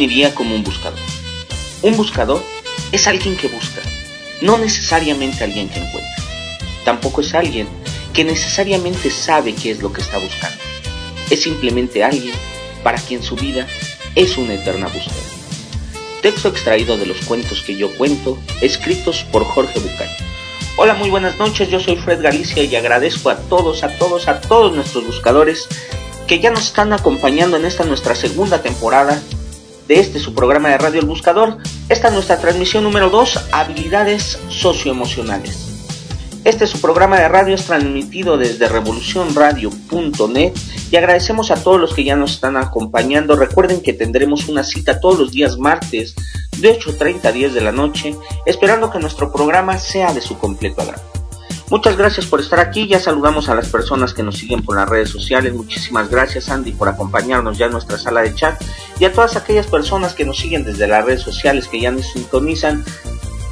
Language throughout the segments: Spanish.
definiría como un buscador. Un buscador es alguien que busca, no necesariamente alguien que encuentra. Tampoco es alguien que necesariamente sabe qué es lo que está buscando. Es simplemente alguien para quien su vida es una eterna búsqueda. Texto extraído de los cuentos que yo cuento, escritos por Jorge Bucay. Hola, muy buenas noches, yo soy Fred Galicia y agradezco a todos, a todos, a todos nuestros buscadores que ya nos están acompañando en esta nuestra segunda temporada de este su programa de Radio El Buscador. Esta es nuestra transmisión número 2, habilidades socioemocionales. Este su programa de radio es transmitido desde revolucionradio.net y agradecemos a todos los que ya nos están acompañando. Recuerden que tendremos una cita todos los días martes de 8.30 a 10 de la noche, esperando que nuestro programa sea de su completo agrado. Muchas gracias por estar aquí, ya saludamos a las personas que nos siguen por las redes sociales, muchísimas gracias Andy por acompañarnos ya en nuestra sala de chat y a todas aquellas personas que nos siguen desde las redes sociales que ya nos sintonizan,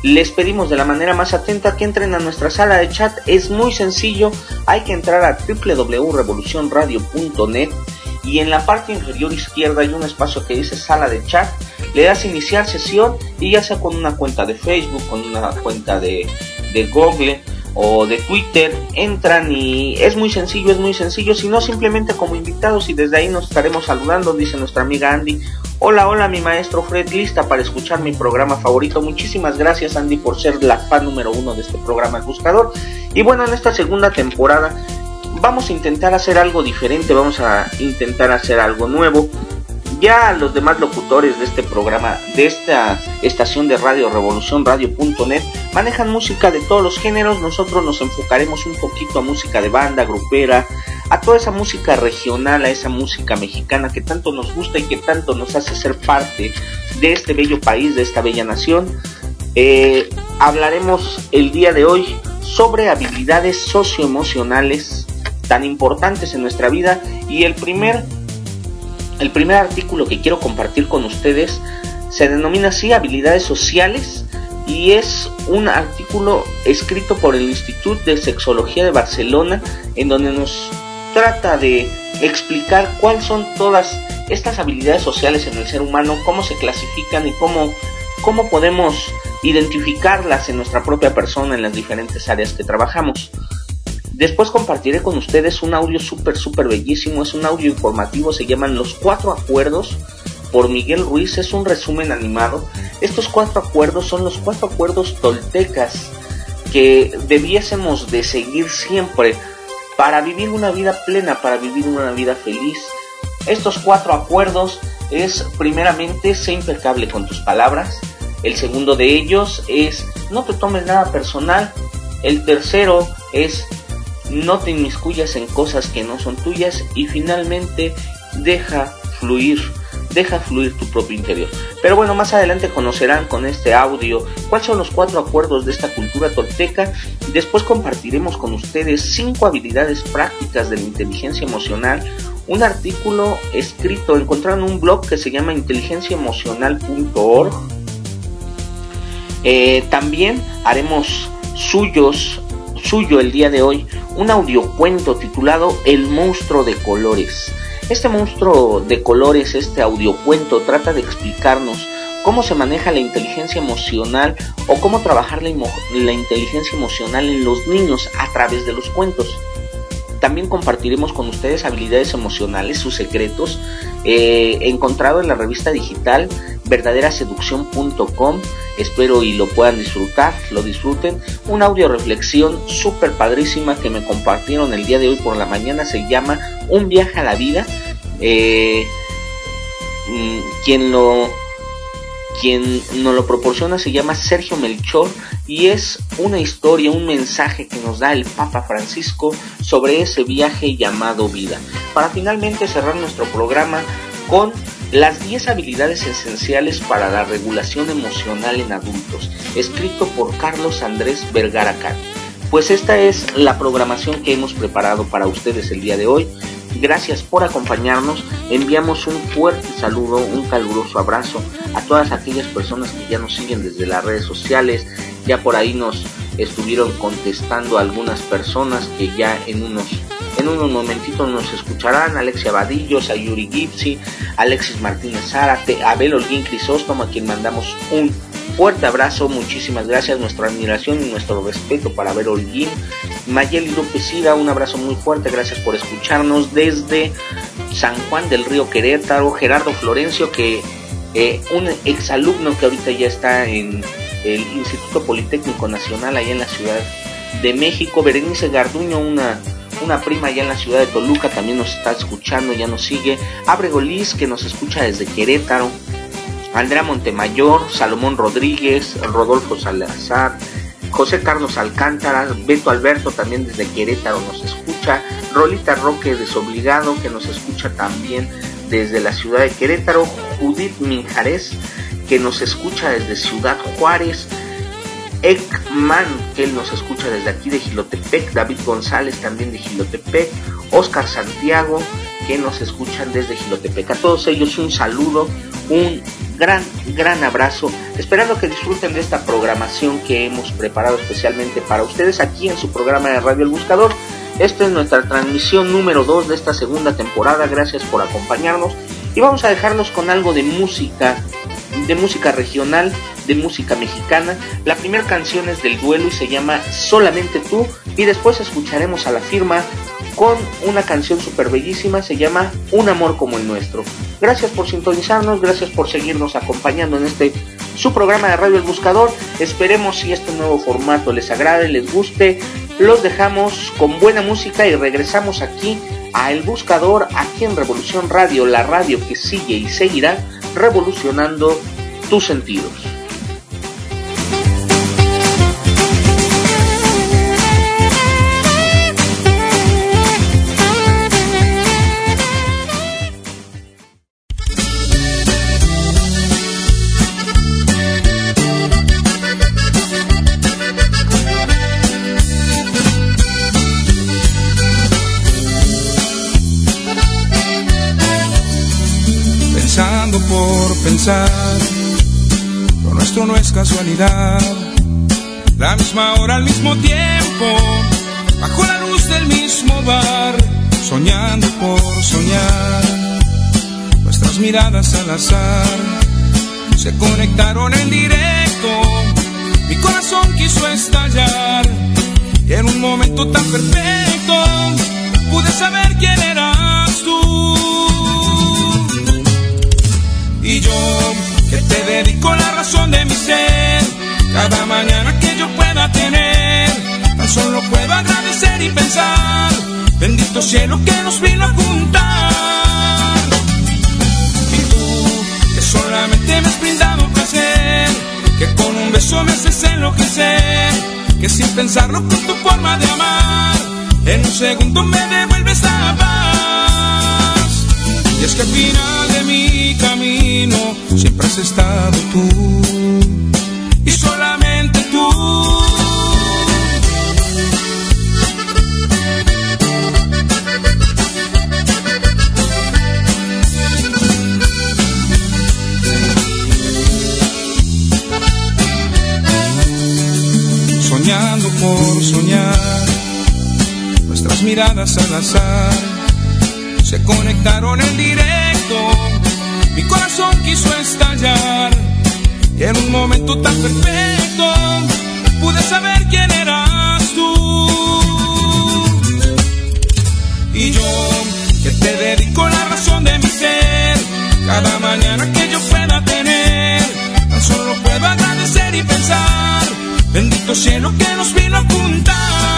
les pedimos de la manera más atenta que entren a nuestra sala de chat, es muy sencillo, hay que entrar a www.revolucionradio.net y en la parte inferior izquierda hay un espacio que dice sala de chat, le das iniciar sesión y ya sea con una cuenta de Facebook, con una cuenta de, de Google, o de Twitter, entran y es muy sencillo, es muy sencillo, si no simplemente como invitados y desde ahí nos estaremos saludando, dice nuestra amiga Andy. Hola, hola mi maestro Fred, lista para escuchar mi programa favorito. Muchísimas gracias Andy por ser la fan número uno de este programa El Buscador. Y bueno, en esta segunda temporada vamos a intentar hacer algo diferente, vamos a intentar hacer algo nuevo. Ya los demás locutores de este programa, de esta estación de radio Revolución Radio.net, manejan música de todos los géneros. Nosotros nos enfocaremos un poquito a música de banda, grupera, a toda esa música regional, a esa música mexicana que tanto nos gusta y que tanto nos hace ser parte de este bello país, de esta bella nación. Eh, hablaremos el día de hoy sobre habilidades socioemocionales tan importantes en nuestra vida y el primer el primer artículo que quiero compartir con ustedes se denomina así habilidades sociales y es un artículo escrito por el Instituto de Sexología de Barcelona en donde nos trata de explicar cuáles son todas estas habilidades sociales en el ser humano, cómo se clasifican y cómo, cómo podemos identificarlas en nuestra propia persona en las diferentes áreas que trabajamos. Después compartiré con ustedes un audio súper, súper bellísimo. Es un audio informativo, se llaman Los Cuatro Acuerdos por Miguel Ruiz. Es un resumen animado. Estos cuatro acuerdos son los cuatro acuerdos toltecas que debiésemos de seguir siempre para vivir una vida plena, para vivir una vida feliz. Estos cuatro acuerdos es primeramente sé impecable con tus palabras. El segundo de ellos es no te tomes nada personal. El tercero es no te inmiscuyas en cosas que no son tuyas y finalmente deja fluir, deja fluir tu propio interior. Pero bueno, más adelante conocerán con este audio cuáles son los cuatro acuerdos de esta cultura tolteca. Después compartiremos con ustedes cinco habilidades prácticas de la inteligencia emocional. Un artículo escrito, encontrado en un blog que se llama inteligenciaemocional.org. Eh, también haremos suyos suyo el día de hoy un audiocuento titulado El monstruo de colores. Este monstruo de colores, este audiocuento trata de explicarnos cómo se maneja la inteligencia emocional o cómo trabajar la, la inteligencia emocional en los niños a través de los cuentos. También compartiremos con ustedes habilidades emocionales, sus secretos, eh, encontrado en la revista digital verdaderaseducción.com. Espero y lo puedan disfrutar, lo disfruten. Una audio reflexión súper padrísima que me compartieron el día de hoy por la mañana se llama Un viaje a la vida. Eh, mm, quien lo quien nos lo proporciona se llama Sergio Melchor y es una historia, un mensaje que nos da el Papa Francisco sobre ese viaje llamado vida. Para finalmente cerrar nuestro programa con las 10 habilidades esenciales para la regulación emocional en adultos, escrito por Carlos Andrés Vergara Pues esta es la programación que hemos preparado para ustedes el día de hoy. Gracias por acompañarnos. Enviamos un fuerte saludo, un caluroso abrazo a todas aquellas personas que ya nos siguen desde las redes sociales. Ya por ahí nos estuvieron contestando algunas personas que ya en unos En unos momentitos nos escucharán Alexia Vadillo, Sayuri Gipsy, Alexis Martínez Zárate, Abel Holguín Crisóstomo, a quien mandamos un fuerte abrazo, muchísimas gracias, nuestra admiración y nuestro respeto para Abel Holguín. Mayeli López Sida, un abrazo muy fuerte, gracias por escucharnos desde San Juan del Río Querétaro, Gerardo Florencio, que eh, un exalumno que ahorita ya está en el Instituto Politécnico Nacional allá en la Ciudad de México, Berenice Garduño, una, una prima allá en la ciudad de Toluca, también nos está escuchando, ya nos sigue, Abre Liz, que nos escucha desde Querétaro, Andrea Montemayor, Salomón Rodríguez, Rodolfo Salazar, José Carlos Alcántara, Beto Alberto también desde Querétaro nos escucha, Rolita Roque Desobligado que nos escucha también desde la ciudad de Querétaro, Judith Minjares que nos escucha desde Ciudad Juárez, Ekman que nos escucha desde aquí de Gilotepec, David González también de Gilotepec, Oscar Santiago que nos escuchan desde Gilotepec. A todos ellos un saludo, un gran, gran abrazo, esperando que disfruten de esta programación que hemos preparado especialmente para ustedes aquí en su programa de Radio El Buscador. Esta es nuestra transmisión número 2 de esta segunda temporada, gracias por acompañarnos y vamos a dejarnos con algo de música, de música regional, de música mexicana. La primera canción es del duelo y se llama Solamente tú y después escucharemos a la firma con una canción súper bellísima, se llama Un amor como el nuestro. Gracias por sintonizarnos, gracias por seguirnos acompañando en este su programa de Radio El Buscador. Esperemos si este nuevo formato les agrade, les guste. Los dejamos con buena música y regresamos aquí a El Buscador, aquí en Revolución Radio, la radio que sigue y seguirá revolucionando tus sentidos. Casualidad. La misma hora al mismo tiempo, bajo la luz del mismo bar, soñando por soñar. Nuestras miradas al azar se conectaron en directo. Mi corazón quiso estallar y en un momento tan perfecto pude saber quién eras tú y yo que te dedico la razón de mi ser. Cada mañana que yo pueda tener, tan solo puedo agradecer y pensar. Bendito cielo que nos vino a juntar. Y tú que solamente me has brindado placer, que con un beso me haces enloquecer, que sin pensarlo con tu forma de amar, en un segundo me devuelves a paz. Y es que al final de mi camino siempre has estado tú y solamente tú. Soñando por soñar, nuestras miradas al azar se conectaron en directo mi corazón quiso estallar y en un momento tan perfecto pude saber quién eras tú. Y yo que te dedico la razón de mi ser, cada mañana que yo pueda tener, tan solo puedo agradecer y pensar, bendito cielo que nos vino a juntar.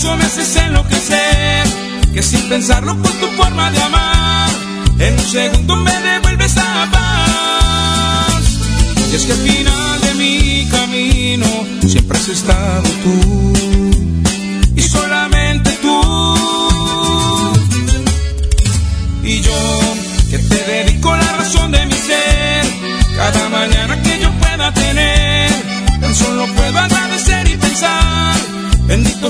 Beso me haces enloquecer, que sin pensarlo con tu forma de amar, en un segundo me devuelves a paz. Y es que al final de mi camino siempre has estado tú,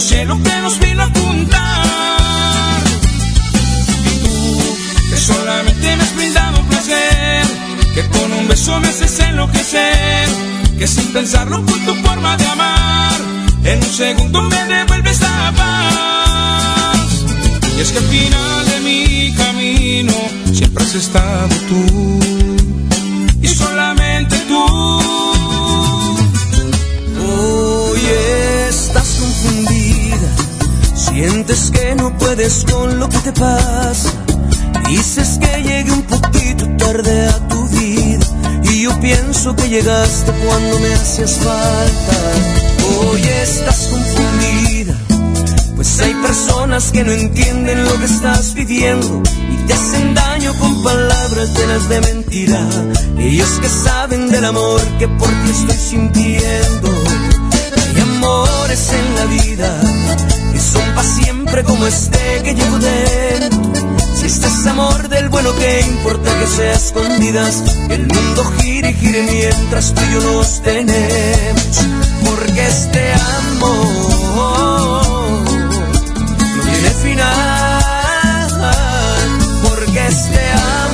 Cielo que nos vino a juntar. Y tú, que solamente me has brindado placer, que con un beso me haces enloquecer, que sin pensarlo fue tu forma de amar. En un segundo me devuelves la paz. Y es que al final de mi camino siempre has estado tú. Y solamente Sientes que no puedes con lo que te pasa. Dices que llegué un poquito tarde a tu vida. Y yo pienso que llegaste cuando me hacías falta. Hoy estás confundida. Pues hay personas que no entienden lo que estás viviendo y te hacen daño con palabras llenas de mentira. Ellos que saben del amor que por ti estoy sintiendo. Hay amores en la vida que son para siempre como este que llevo dentro. Si este es amor del bueno, ¿qué importa que sea escondidas? Que el mundo gire y gire mientras tú y yo nos tenemos. Porque este amor no tiene final. Porque este amor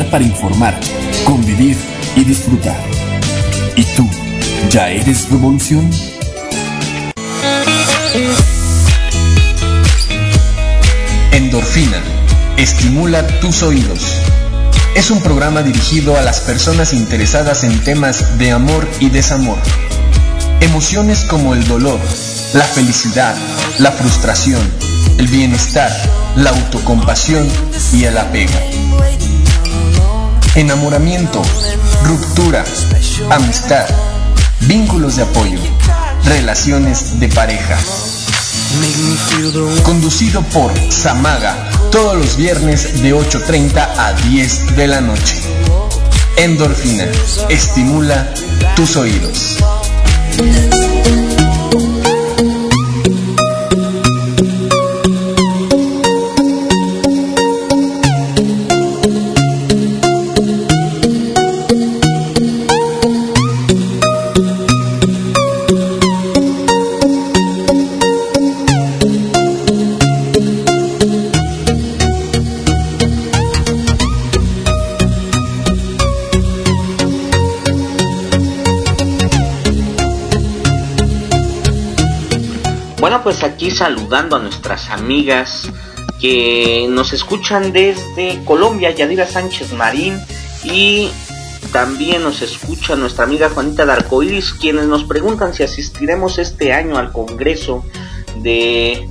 para informar, convivir y disfrutar. ¿Y tú, ya eres revolución? Endorfina, estimula tus oídos. Es un programa dirigido a las personas interesadas en temas de amor y desamor. Emociones como el dolor, la felicidad, la frustración, el bienestar, la autocompasión y el apego. Enamoramiento, ruptura, amistad, vínculos de apoyo, relaciones de pareja. Conducido por Samaga, todos los viernes de 8.30 a 10 de la noche. Endorfina, estimula tus oídos. Saludando a nuestras amigas que nos escuchan desde Colombia, Yadira Sánchez Marín y también nos escucha nuestra amiga Juanita Darcoiris, quienes nos preguntan si asistiremos este año al Congreso de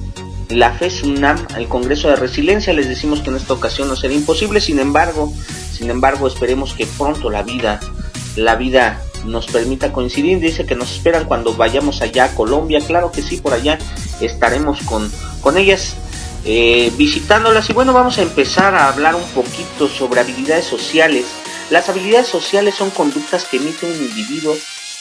la FESUNAM, al Congreso de Resiliencia. Les decimos que en esta ocasión no será imposible, sin embargo, sin embargo, esperemos que pronto la vida, la vida nos permita coincidir. Dice que nos esperan cuando vayamos allá a Colombia. Claro que sí, por allá estaremos con, con ellas eh, visitándolas. Y bueno, vamos a empezar a hablar un poquito sobre habilidades sociales. Las habilidades sociales son conductas que emite un individuo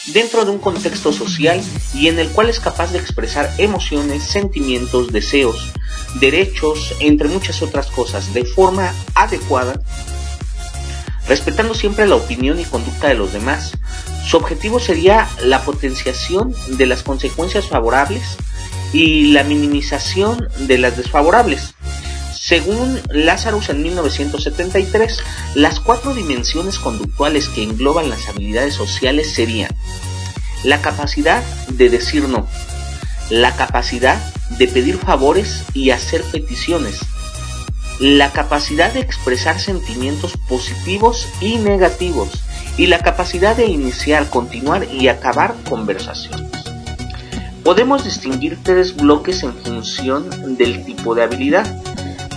dentro de un contexto social y en el cual es capaz de expresar emociones, sentimientos, deseos, derechos, entre muchas otras cosas, de forma adecuada, respetando siempre la opinión y conducta de los demás, su objetivo sería la potenciación de las consecuencias favorables y la minimización de las desfavorables. Según Lazarus en 1973, las cuatro dimensiones conductuales que engloban las habilidades sociales serían la capacidad de decir no, la capacidad de pedir favores y hacer peticiones, la capacidad de expresar sentimientos positivos y negativos, y la capacidad de iniciar, continuar y acabar conversaciones. Podemos distinguir tres bloques en función del tipo de habilidad.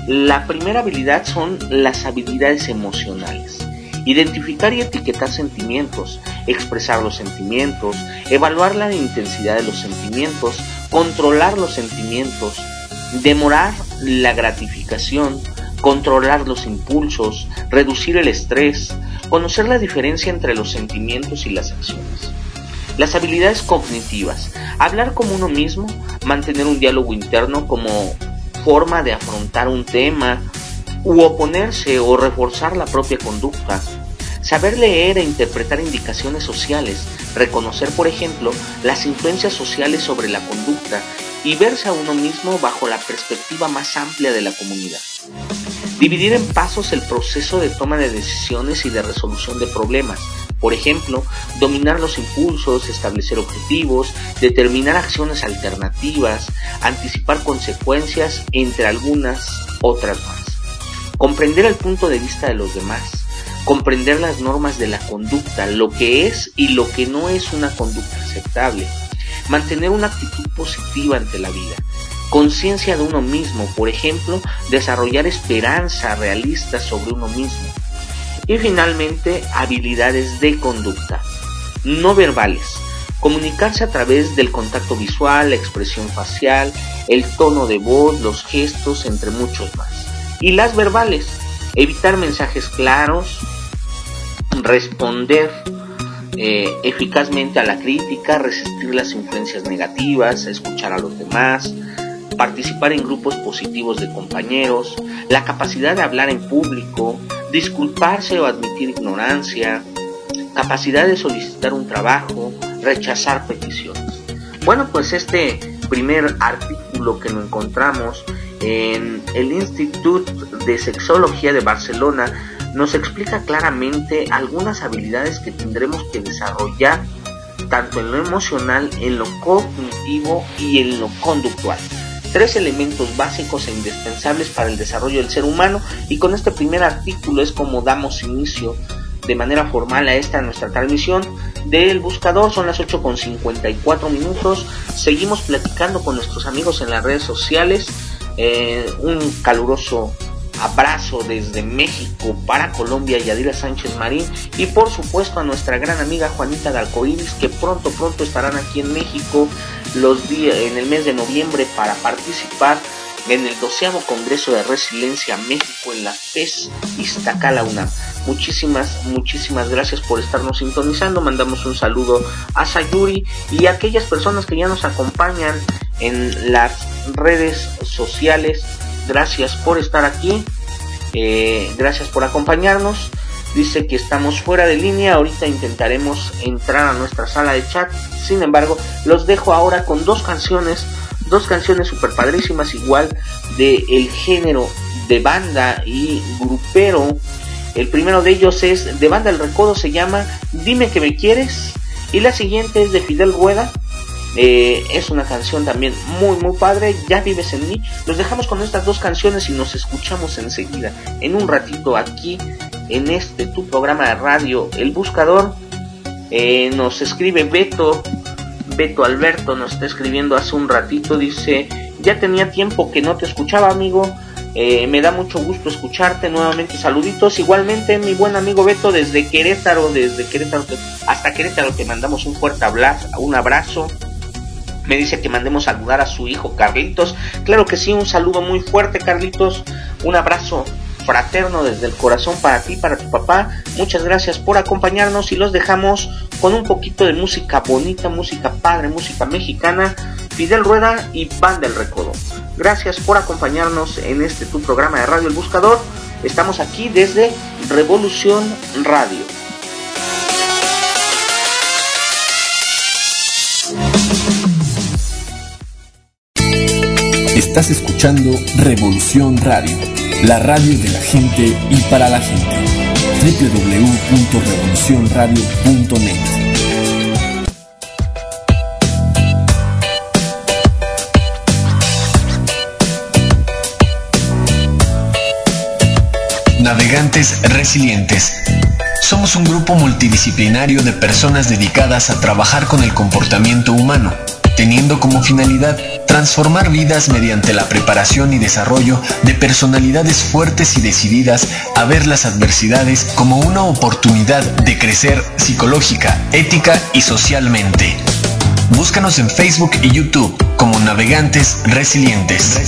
La primera habilidad son las habilidades emocionales. Identificar y etiquetar sentimientos, expresar los sentimientos, evaluar la intensidad de los sentimientos, controlar los sentimientos, demorar la gratificación, controlar los impulsos, reducir el estrés, conocer la diferencia entre los sentimientos y las acciones. Las habilidades cognitivas, hablar como uno mismo, mantener un diálogo interno como forma de afrontar un tema, u oponerse o reforzar la propia conducta, saber leer e interpretar indicaciones sociales, reconocer, por ejemplo, las influencias sociales sobre la conducta y verse a uno mismo bajo la perspectiva más amplia de la comunidad. Dividir en pasos el proceso de toma de decisiones y de resolución de problemas. Por ejemplo, dominar los impulsos, establecer objetivos, determinar acciones alternativas, anticipar consecuencias, entre algunas otras más. Comprender el punto de vista de los demás. Comprender las normas de la conducta, lo que es y lo que no es una conducta aceptable. Mantener una actitud positiva ante la vida conciencia de uno mismo, por ejemplo, desarrollar esperanza realista sobre uno mismo. Y finalmente, habilidades de conducta, no verbales, comunicarse a través del contacto visual, la expresión facial, el tono de voz, los gestos, entre muchos más. Y las verbales, evitar mensajes claros, responder eh, eficazmente a la crítica, resistir las influencias negativas, escuchar a los demás, participar en grupos positivos de compañeros, la capacidad de hablar en público, disculparse o admitir ignorancia, capacidad de solicitar un trabajo, rechazar peticiones. Bueno, pues este primer artículo que nos encontramos en el Instituto de Sexología de Barcelona nos explica claramente algunas habilidades que tendremos que desarrollar tanto en lo emocional, en lo cognitivo y en lo conductual tres elementos básicos e indispensables para el desarrollo del ser humano y con este primer artículo es como damos inicio de manera formal a esta nuestra transmisión del buscador. Son las 8 con 54 minutos. Seguimos platicando con nuestros amigos en las redes sociales. Eh, un caluroso abrazo desde México para Colombia, Yadira Sánchez Marín y por supuesto a nuestra gran amiga Juanita de que pronto pronto estarán aquí en México los días en el mes de noviembre para participar en el 12 Congreso de Resiliencia México en la FES Iztacala UNAM. Muchísimas, muchísimas gracias por estarnos sintonizando. Mandamos un saludo a Sayuri y a aquellas personas que ya nos acompañan en las redes sociales gracias por estar aquí, eh, gracias por acompañarnos. Dice que estamos fuera de línea, ahorita intentaremos entrar a nuestra sala de chat. Sin embargo, los dejo ahora con dos canciones, dos canciones super padrísimas, igual de el género de banda y grupero. El primero de ellos es de banda El Recodo, se llama Dime que me quieres. Y la siguiente es de Fidel Rueda, eh, es una canción también muy muy padre, Ya vives en mí. Nos dejamos con estas dos canciones y nos escuchamos enseguida, en un ratito aquí en este tu programa de radio El Buscador. Eh, nos escribe Beto, Beto Alberto nos está escribiendo hace un ratito, dice, ya tenía tiempo que no te escuchaba amigo, eh, me da mucho gusto escucharte nuevamente, saluditos, igualmente mi buen amigo Beto desde Querétaro, desde Querétaro hasta Querétaro te mandamos un fuerte abrazo, abrazo. Me dice que mandemos saludar a su hijo Carlitos. Claro que sí, un saludo muy fuerte Carlitos. Un abrazo fraterno desde el corazón para ti, para tu papá. Muchas gracias por acompañarnos y los dejamos con un poquito de música bonita, música padre, música mexicana. Fidel Rueda y Pan del Recodo. Gracias por acompañarnos en este tu programa de Radio El Buscador. Estamos aquí desde Revolución Radio. Estás escuchando Revolución Radio la radio de la gente y para la gente. www.revolucionradio.net Navegantes Resilientes. Somos un grupo multidisciplinario de personas dedicadas a trabajar con el comportamiento humano teniendo como finalidad transformar vidas mediante la preparación y desarrollo de personalidades fuertes y decididas a ver las adversidades como una oportunidad de crecer psicológica, ética y socialmente. Búscanos en Facebook y YouTube como Navegantes Resilientes.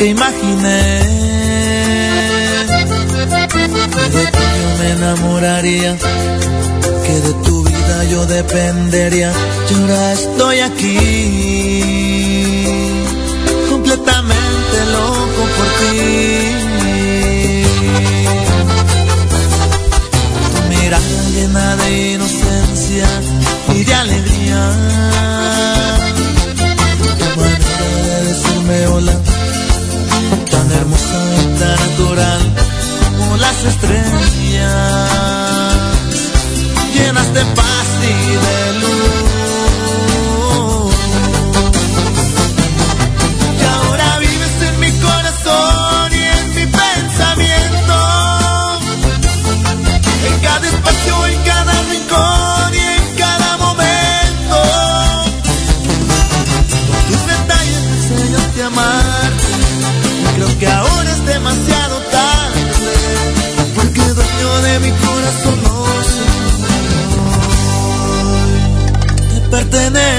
Nunca imaginé que de ti yo me enamoraría, que de tu vida yo dependería. Y ahora estoy aquí, completamente loco por ti. Tan hermosa tan natural como las estrellas, llenas de paz y de luz.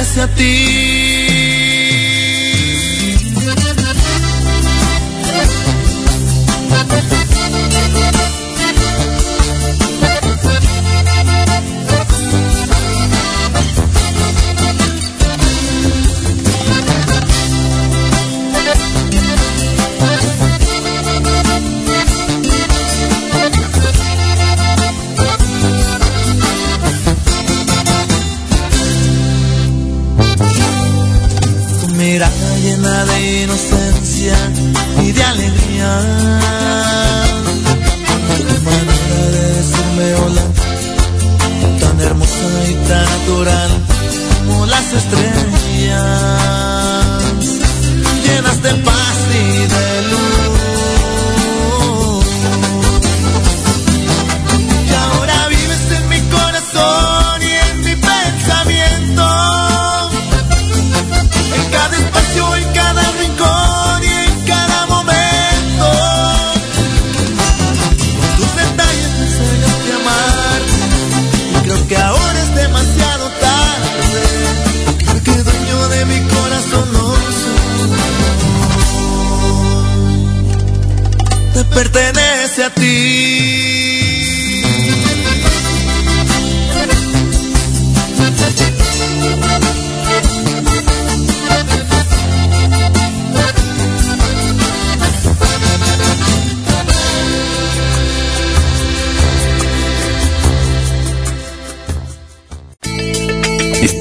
Pertenece a ti.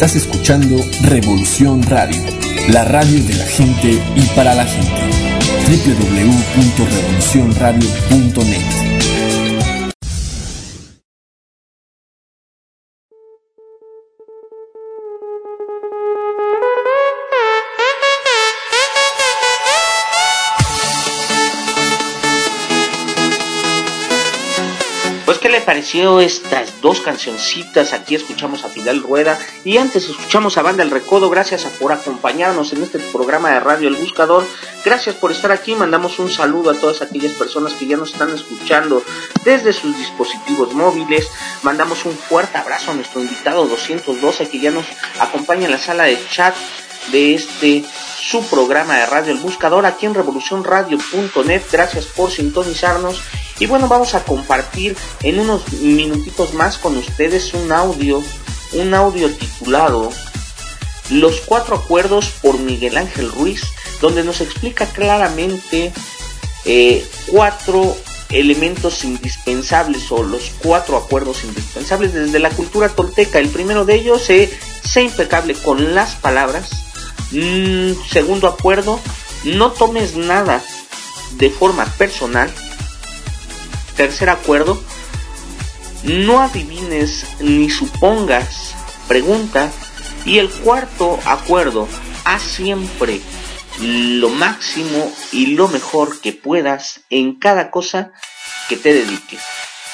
Estás escuchando Revolución Radio, la radio de la gente y para la gente. www.revolucionradio.net pareció estas dos cancioncitas? Aquí escuchamos a Fidel Rueda y antes escuchamos a Banda El Recodo. Gracias por acompañarnos en este programa de Radio El Buscador. Gracias por estar aquí. Mandamos un saludo a todas aquellas personas que ya nos están escuchando desde sus dispositivos móviles. Mandamos un fuerte abrazo a nuestro invitado 212 que ya nos acompaña en la sala de chat de este su programa de Radio El Buscador aquí en revolucionradio.net. Gracias por sintonizarnos. Y bueno, vamos a compartir en unos minutitos más con ustedes un audio, un audio titulado Los cuatro acuerdos por Miguel Ángel Ruiz, donde nos explica claramente eh, cuatro elementos indispensables o los cuatro acuerdos indispensables desde la cultura tolteca. El primero de ellos es ser impecable con las palabras. Mm, segundo acuerdo, no tomes nada de forma personal. Tercer acuerdo, no adivines ni supongas, pregunta. Y el cuarto acuerdo, haz siempre lo máximo y lo mejor que puedas en cada cosa que te dediques.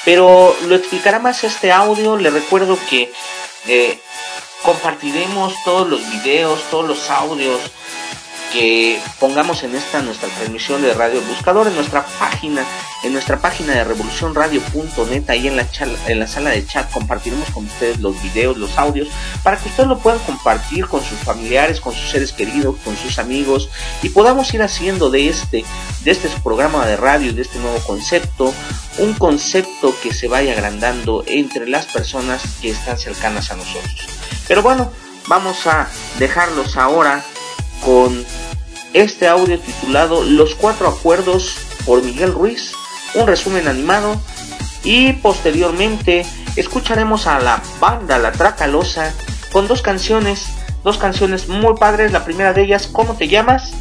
Pero lo explicará más este audio. Le recuerdo que eh, compartiremos todos los videos, todos los audios que pongamos en esta nuestra transmisión de Radio Buscador en nuestra página, en nuestra página de revolucionradio.net, ahí en la, en la sala de chat compartiremos con ustedes los videos, los audios, para que ustedes lo puedan compartir con sus familiares, con sus seres queridos, con sus amigos y podamos ir haciendo de este, de este programa de radio, de este nuevo concepto, un concepto que se vaya agrandando entre las personas que están cercanas a nosotros. Pero bueno, vamos a dejarlos ahora con este audio titulado Los cuatro acuerdos por Miguel Ruiz, un resumen animado y posteriormente escucharemos a la banda La Tracalosa con dos canciones, dos canciones muy padres, la primera de ellas ¿Cómo te llamas?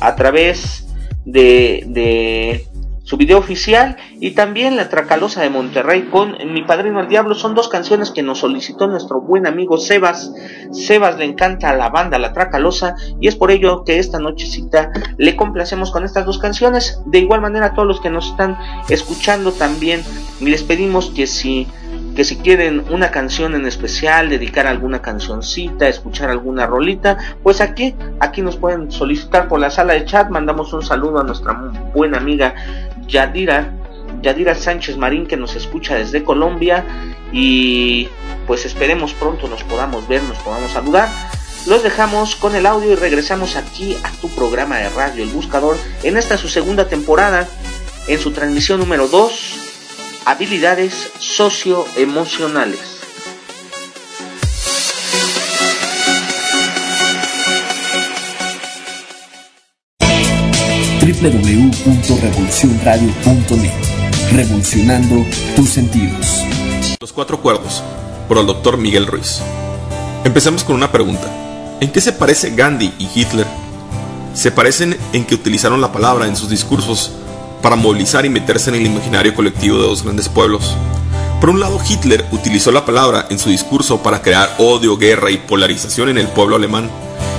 a través de, de su video oficial y también La Tracalosa de Monterrey con Mi Padrino el Diablo. Son dos canciones que nos solicitó nuestro buen amigo Sebas. Sebas le encanta a la banda La Tracalosa y es por ello que esta nochecita le complacemos con estas dos canciones. De igual manera a todos los que nos están escuchando también les pedimos que si que si quieren una canción en especial, dedicar alguna cancioncita, escuchar alguna rolita, pues aquí, aquí nos pueden solicitar por la sala de chat. Mandamos un saludo a nuestra buena amiga Yadira, Yadira Sánchez Marín que nos escucha desde Colombia y pues esperemos pronto nos podamos ver, nos podamos saludar. Los dejamos con el audio y regresamos aquí a tu programa de radio El Buscador en esta su segunda temporada, en su transmisión número 2, habilidades socioemocionales. www.revolucionradio.net. Revolucionando tus sentidos. Los cuatro cuerdos, por el doctor Miguel Ruiz. Empecemos con una pregunta. ¿En qué se parece Gandhi y Hitler? Se parecen en que utilizaron la palabra en sus discursos para movilizar y meterse en el imaginario colectivo de dos grandes pueblos. Por un lado, Hitler utilizó la palabra en su discurso para crear odio, guerra y polarización en el pueblo alemán.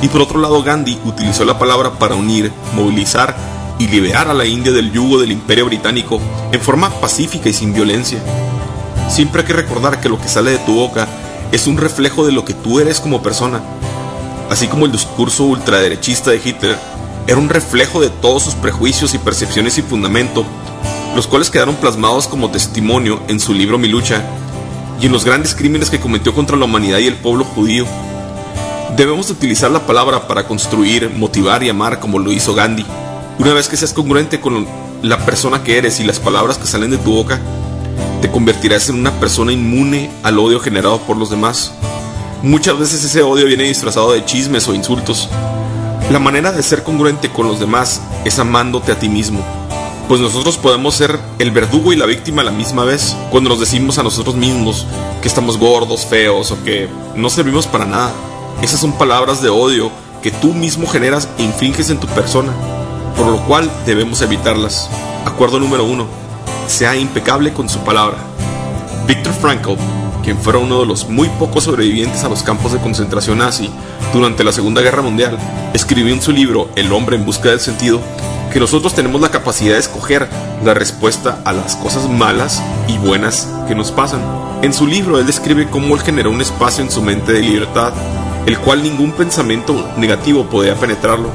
Y por otro lado, Gandhi utilizó la palabra para unir, movilizar y liberar a la India del yugo del imperio británico en forma pacífica y sin violencia. Siempre hay que recordar que lo que sale de tu boca es un reflejo de lo que tú eres como persona. Así como el discurso ultraderechista de Hitler era un reflejo de todos sus prejuicios y percepciones sin fundamento, los cuales quedaron plasmados como testimonio en su libro Mi lucha y en los grandes crímenes que cometió contra la humanidad y el pueblo judío. Debemos utilizar la palabra para construir, motivar y amar como lo hizo Gandhi. Una vez que seas congruente con la persona que eres y las palabras que salen de tu boca, te convertirás en una persona inmune al odio generado por los demás. Muchas veces ese odio viene disfrazado de chismes o insultos. La manera de ser congruente con los demás es amándote a ti mismo. Pues nosotros podemos ser el verdugo y la víctima a la misma vez cuando nos decimos a nosotros mismos que estamos gordos, feos o que no servimos para nada. Esas son palabras de odio que tú mismo generas e infringes en tu persona por lo cual debemos evitarlas. Acuerdo número uno, sea impecable con su palabra. Viktor Frankl, quien fuera uno de los muy pocos sobrevivientes a los campos de concentración nazi durante la Segunda Guerra Mundial, escribió en su libro El hombre en busca del sentido que nosotros tenemos la capacidad de escoger la respuesta a las cosas malas y buenas que nos pasan. En su libro él describe cómo él generó un espacio en su mente de libertad, el cual ningún pensamiento negativo podía penetrarlo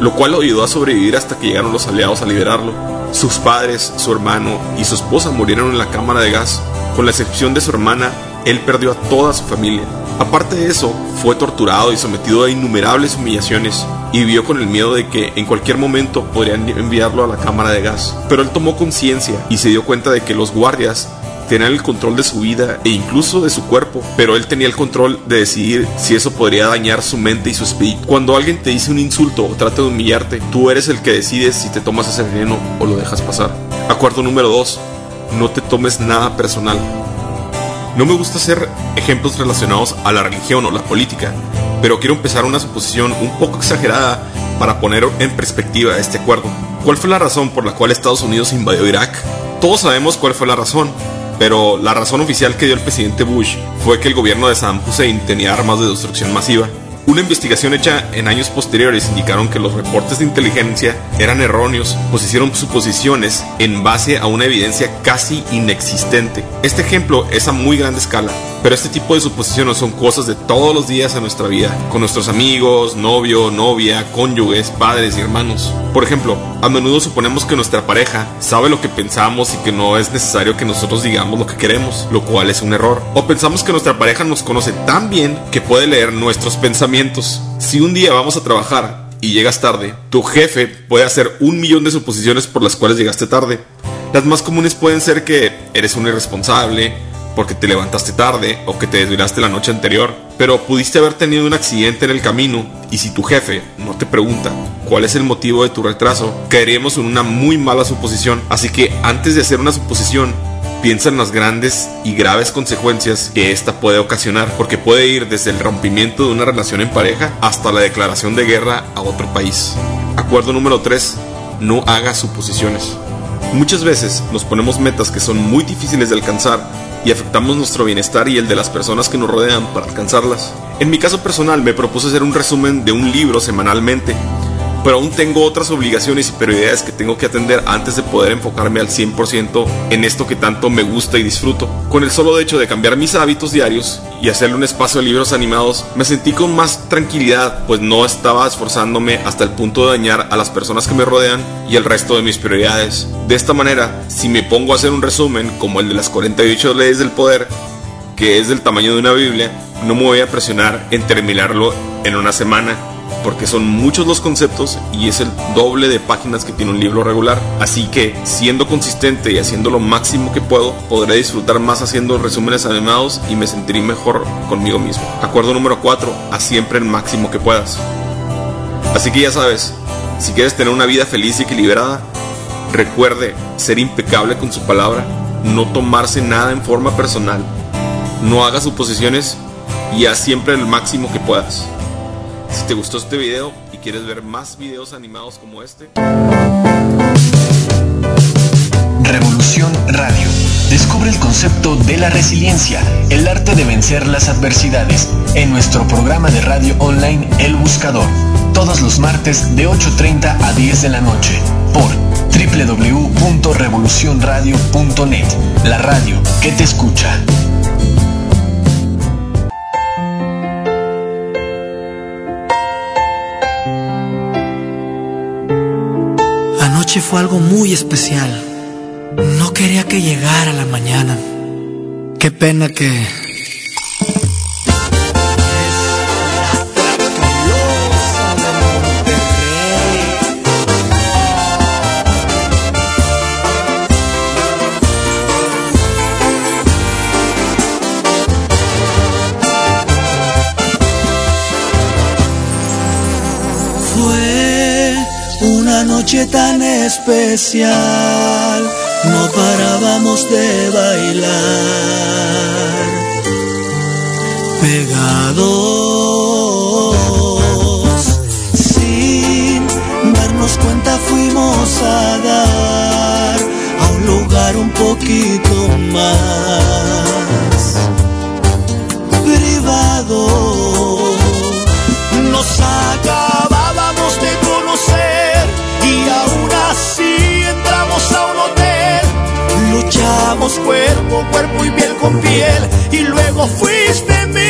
lo cual lo ayudó a sobrevivir hasta que llegaron los aliados a liberarlo. Sus padres, su hermano y su esposa murieron en la cámara de gas. Con la excepción de su hermana, él perdió a toda su familia. Aparte de eso, fue torturado y sometido a innumerables humillaciones y vivió con el miedo de que en cualquier momento podrían enviarlo a la cámara de gas. Pero él tomó conciencia y se dio cuenta de que los guardias tenían el control de su vida e incluso de su cuerpo, pero él tenía el control de decidir si eso podría dañar su mente y su espíritu. Cuando alguien te dice un insulto o trata de humillarte, tú eres el que decides si te tomas ese veneno o lo dejas pasar. Acuerdo número 2. No te tomes nada personal. No me gusta hacer ejemplos relacionados a la religión o la política, pero quiero empezar una suposición un poco exagerada para poner en perspectiva este acuerdo. ¿Cuál fue la razón por la cual Estados Unidos invadió Irak? Todos sabemos cuál fue la razón, pero la razón oficial que dio el presidente Bush fue que el gobierno de Saddam Hussein tenía armas de destrucción masiva. Una investigación hecha en años posteriores indicaron que los reportes de inteligencia eran erróneos, pues hicieron suposiciones en base a una evidencia casi inexistente. Este ejemplo es a muy grande escala, Pero este tipo de suposiciones son cosas de todos los días en nuestra vida, con nuestros amigos, novio, novia, cónyuges, padres y hermanos. Por ejemplo, a menudo suponemos que nuestra pareja sabe lo que pensamos y que no es necesario que nosotros digamos lo que queremos, lo cual es un error. O pensamos que nuestra pareja nos conoce tan bien que puede leer nuestros pensamientos. Si un día vamos a trabajar y llegas tarde, tu jefe puede hacer un millón de suposiciones por las cuales llegaste tarde. Las más comunes pueden ser que eres un irresponsable, porque te levantaste tarde o que te desvelaste la noche anterior, pero pudiste haber tenido un accidente en el camino y si tu jefe no te pregunta cuál es el motivo de tu retraso, caeríamos en una muy mala suposición. Así que antes de hacer una suposición, piensa en las grandes y graves consecuencias que esta puede ocasionar, porque puede ir desde el rompimiento de una relación en pareja hasta la declaración de guerra a otro país. Acuerdo número 3. No hagas suposiciones. Muchas veces nos ponemos metas que son muy difíciles de alcanzar y afectamos nuestro bienestar y el de las personas que nos rodean para alcanzarlas. En mi caso personal me propuse hacer un resumen de un libro semanalmente pero aún tengo otras obligaciones y prioridades que tengo que atender antes de poder enfocarme al 100% en esto que tanto me gusta y disfruto. Con el solo hecho de cambiar mis hábitos diarios y hacerle un espacio de libros animados, me sentí con más tranquilidad, pues no estaba esforzándome hasta el punto de dañar a las personas que me rodean y el resto de mis prioridades. De esta manera, si me pongo a hacer un resumen como el de las 48 leyes del poder, que es del tamaño de una Biblia, no me voy a presionar en terminarlo en una semana porque son muchos los conceptos y es el doble de páginas que tiene un libro regular. Así que, siendo consistente y haciendo lo máximo que puedo, podré disfrutar más haciendo resúmenes animados y me sentiré mejor conmigo mismo. Acuerdo número 4, haz siempre el máximo que puedas. Así que ya sabes, si quieres tener una vida feliz y equilibrada, recuerde ser impecable con su palabra, no tomarse nada en forma personal, no haga suposiciones y haz siempre el máximo que puedas. Si te gustó este video y quieres ver más videos animados como este. Revolución Radio. Descubre el concepto de la resiliencia, el arte de vencer las adversidades, en nuestro programa de radio online El Buscador, todos los martes de 8.30 a 10 de la noche, por www.revolucionradio.net, la radio que te escucha. Fue algo muy especial. No quería que llegara la mañana. Qué pena que noche tan especial, no parábamos de bailar. Pegados, sin darnos cuenta fuimos a dar a un lugar un poquito más cuerpo, cuerpo y piel con piel y luego fuiste mía.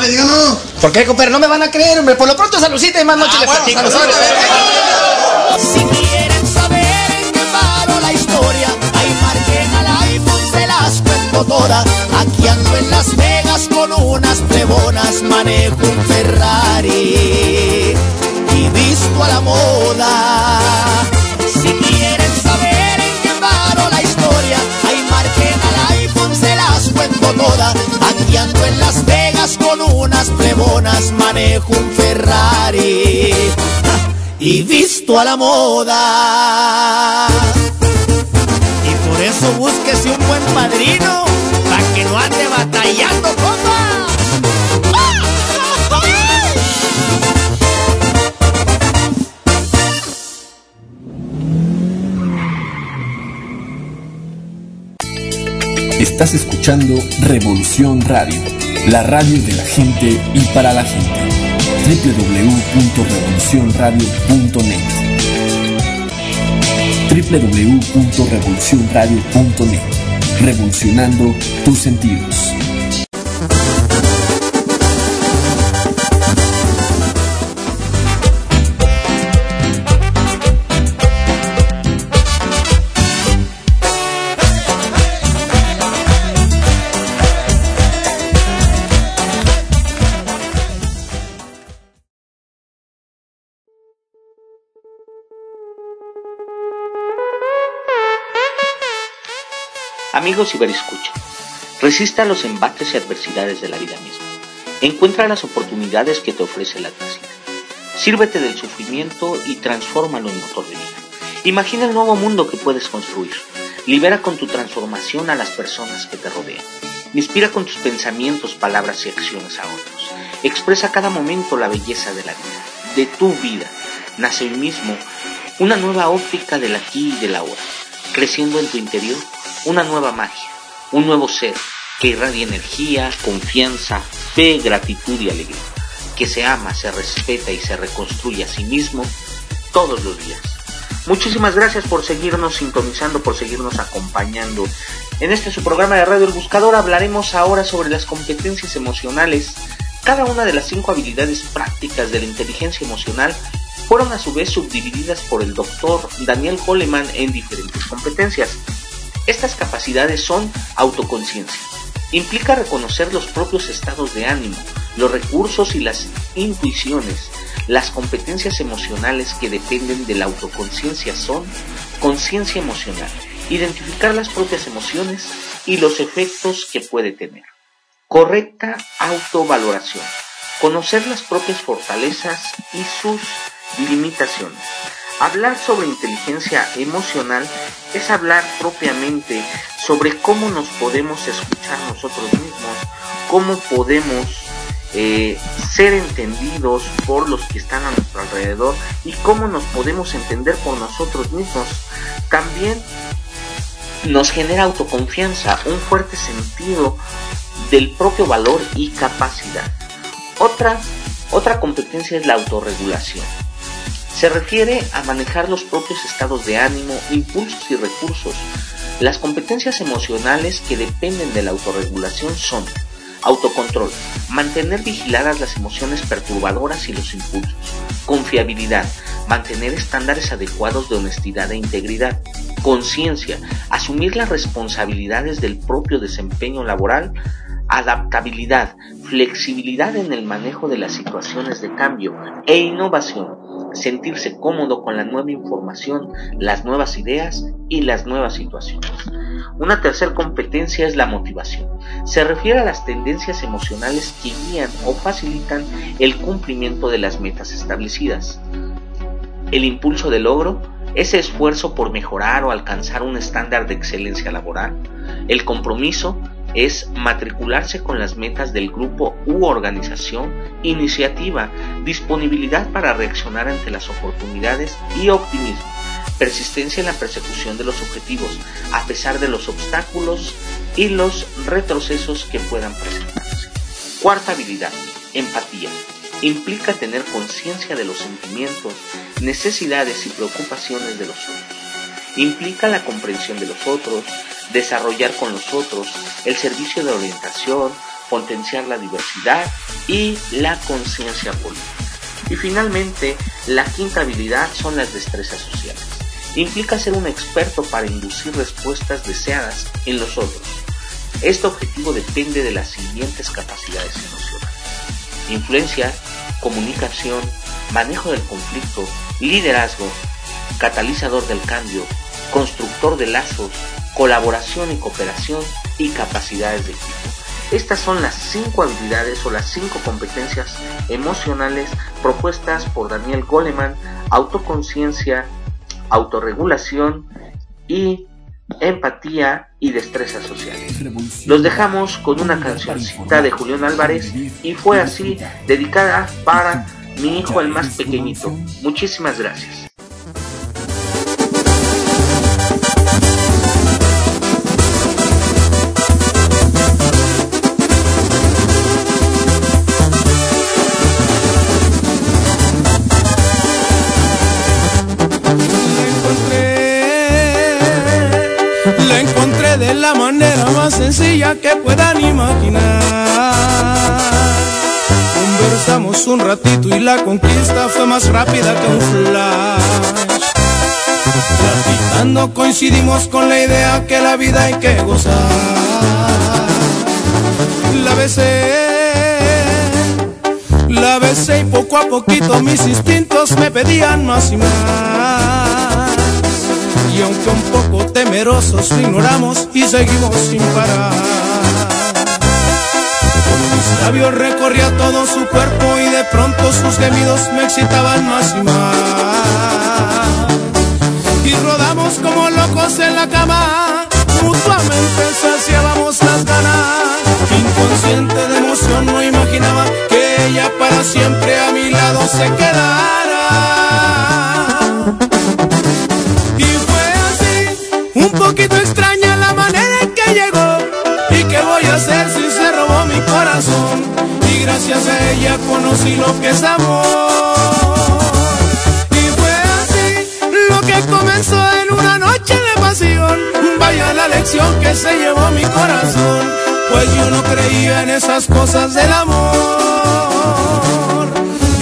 Cuento. Vale, díganos. ¿Por qué, compadre? No me van a creer, hombre. Por lo pronto, saludcita y más noche Ah, les bueno, platico. Sobre. Si quieren saber en qué paró la historia, ahí marquen al iPhone, se las cuento todas. Aquí ando en Las Vegas con unas plebonas, manejo un manejo un Ferrari y visto a la moda. Y por eso búsquese un buen padrino, para que no ande batallando, compa. Estás escuchando Revolución Radio, la radio de la gente y para la gente. www.revolucionradio.net www.revolucionradio.net Revolucionando tus sentidos. Amigos Iberescucha, resista los embates y adversidades de la vida misma. Encuentra las oportunidades que te ofrece la adversidad. Sírvete del sufrimiento y transfórmalo en motor de vida. Imagina el nuevo mundo que puedes construir. Libera con tu transformación a las personas que te rodean. Inspira con tus pensamientos, palabras y acciones a otros. Expresa cada momento la belleza de la vida, de tu vida. Nace hoy mismo una nueva óptica del aquí y del ahora, creciendo en tu interior una nueva magia, un nuevo ser que irradia energía, confianza, fe, gratitud y alegría, que se ama, se respeta y se reconstruye a sí mismo todos los días. Muchísimas gracias por seguirnos sintonizando, por seguirnos acompañando. En este su programa de Radio El Buscador hablaremos ahora sobre las competencias emocionales. Cada una de las cinco habilidades prácticas de la inteligencia emocional fueron a su vez subdivididas por el doctor Daniel Goleman en diferentes competencias. Estas capacidades son autoconciencia. Implica reconocer los propios estados de ánimo, los recursos y las intuiciones. Las competencias emocionales que dependen de la autoconciencia son conciencia emocional, identificar las propias emociones y los efectos que puede tener. Correcta autovaloración. Conocer las propias fortalezas y sus limitaciones. Hablar sobre inteligencia emocional es hablar propiamente sobre cómo nos podemos escuchar nosotros mismos, cómo podemos eh, ser entendidos por los que están a nuestro alrededor y cómo nos podemos entender por nosotros mismos. También nos genera autoconfianza, un fuerte sentido del propio valor y capacidad. Otra, otra competencia es la autorregulación. Se refiere a manejar los propios estados de ánimo, impulsos y recursos. Las competencias emocionales que dependen de la autorregulación son autocontrol, mantener vigiladas las emociones perturbadoras y los impulsos, confiabilidad, mantener estándares adecuados de honestidad e integridad, conciencia, asumir las responsabilidades del propio desempeño laboral, adaptabilidad, flexibilidad en el manejo de las situaciones de cambio e innovación, sentirse cómodo con la nueva información, las nuevas ideas y las nuevas situaciones. Una tercera competencia es la motivación. Se refiere a las tendencias emocionales que guían o facilitan el cumplimiento de las metas establecidas. El impulso de logro, ese esfuerzo por mejorar o alcanzar un estándar de excelencia laboral. El compromiso, es matricularse con las metas del grupo u organización, iniciativa, disponibilidad para reaccionar ante las oportunidades y optimismo, persistencia en la persecución de los objetivos, a pesar de los obstáculos y los retrocesos que puedan presentarse. Cuarta habilidad, empatía. Implica tener conciencia de los sentimientos, necesidades y preocupaciones de los otros. Implica la comprensión de los otros, desarrollar con los otros, el servicio de orientación, potenciar la diversidad y la conciencia política. Y finalmente, la quinta habilidad son las destrezas sociales. Implica ser un experto para inducir respuestas deseadas en los otros. Este objetivo depende de las siguientes capacidades emocionales. Influencia, comunicación, manejo del conflicto, liderazgo, catalizador del cambio, constructor de lazos, colaboración y cooperación y capacidades de equipo. Estas son las cinco habilidades o las cinco competencias emocionales propuestas por Daniel Goleman, autoconciencia, autorregulación y empatía y destrezas sociales. Los dejamos con una cancioncita de Julián Álvarez y fue así dedicada para mi hijo el más pequeñito. Muchísimas gracias. Que puedan imaginar. Conversamos un ratito y la conquista fue más rápida que un flash. Platicando coincidimos con la idea que la vida hay que gozar. La besé, la besé y poco a poquito mis instintos me pedían más y más. Y aunque un poco temerosos ignoramos y seguimos sin parar. Labios recorría todo su cuerpo y de pronto sus gemidos me excitaban más y más. Y rodamos como locos en la cama, mutuamente saciábamos las ganas. Inconsciente de emoción no imaginaba que ella para siempre a mi lado se quedara. Un poquito extraña la manera en que llegó. ¿Y qué voy a hacer si corazón? Y gracias a ella conocí lo que es amor. Y fue así lo que comenzó en una noche de pasión. Vaya la lección que se llevó mi corazón. Pues yo no creía en esas cosas del amor.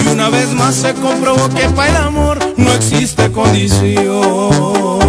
Y una vez más se comprobó que para el amor no existe condición.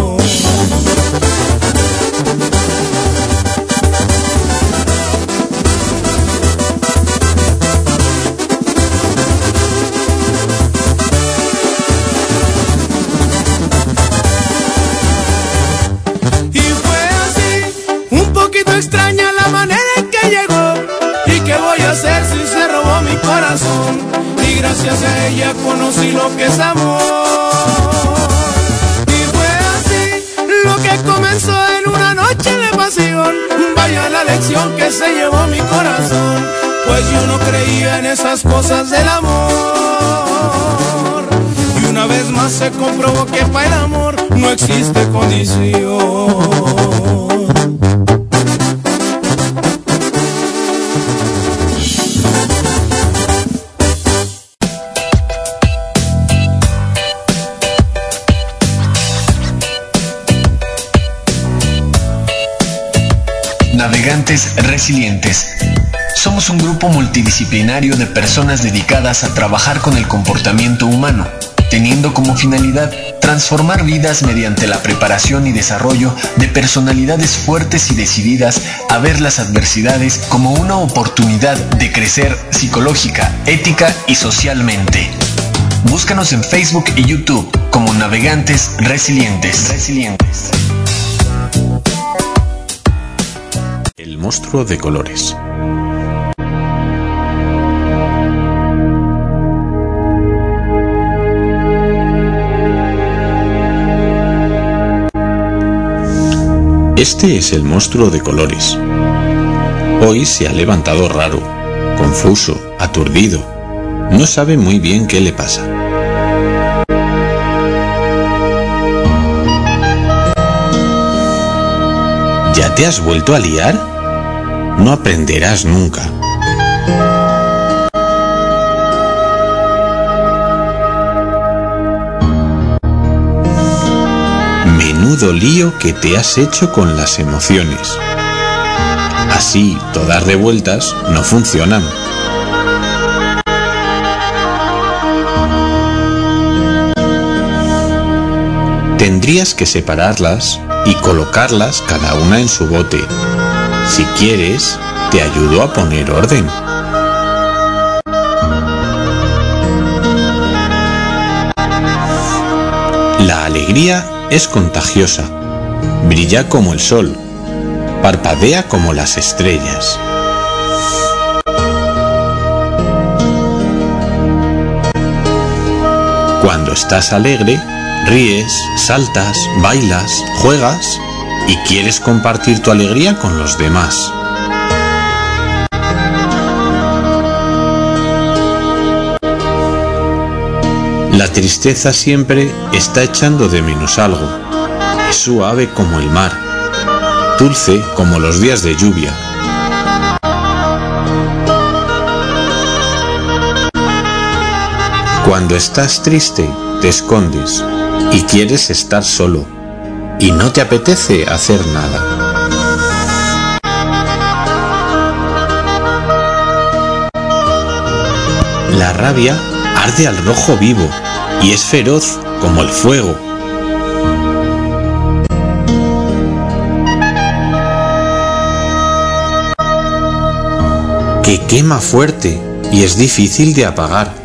Gracias a ella conocí lo que es amor. Y fue así lo que comenzó en una noche de pasión. Vaya la lección que se llevó mi corazón, pues yo no creía en esas cosas del amor. Y una vez más se comprobó que para el amor no existe condición. Resilientes. Somos un grupo multidisciplinario de personas dedicadas a trabajar con el comportamiento humano, teniendo como finalidad transformar vidas mediante la preparación y desarrollo de personalidades fuertes y decididas a ver las adversidades como una oportunidad de crecer psicológica, ética y socialmente. Búscanos en Facebook y YouTube como Navegantes Resilientes. Monstruo de colores. Este es el monstruo de colores. Hoy se ha levantado raro, confuso, aturdido. No sabe muy bien qué le pasa. ¿Ya te has vuelto a liar? No aprenderás nunca. Menudo lío que te has hecho con las emociones. Así, todas revueltas no funcionan. Tendrías que separarlas y colocarlas cada una en su bote si quieres, te ayudo a poner orden. La alegría es contagiosa, brilla como el sol, parpadea como las estrellas. Cuando estás alegre, ríes, saltas, bailas, juegas y quieres compartir tu alegría con los demás. La tristeza siempre está echando de menos algo. Es suave como el mar, dulce como los días de lluvia. Cuando estás triste, te escondes y quieres estar solo y no te apetece hacer nada. La rabia arde al rojo vivo y es feroz como el fuego. Que quema fuerte y es difícil de apagar.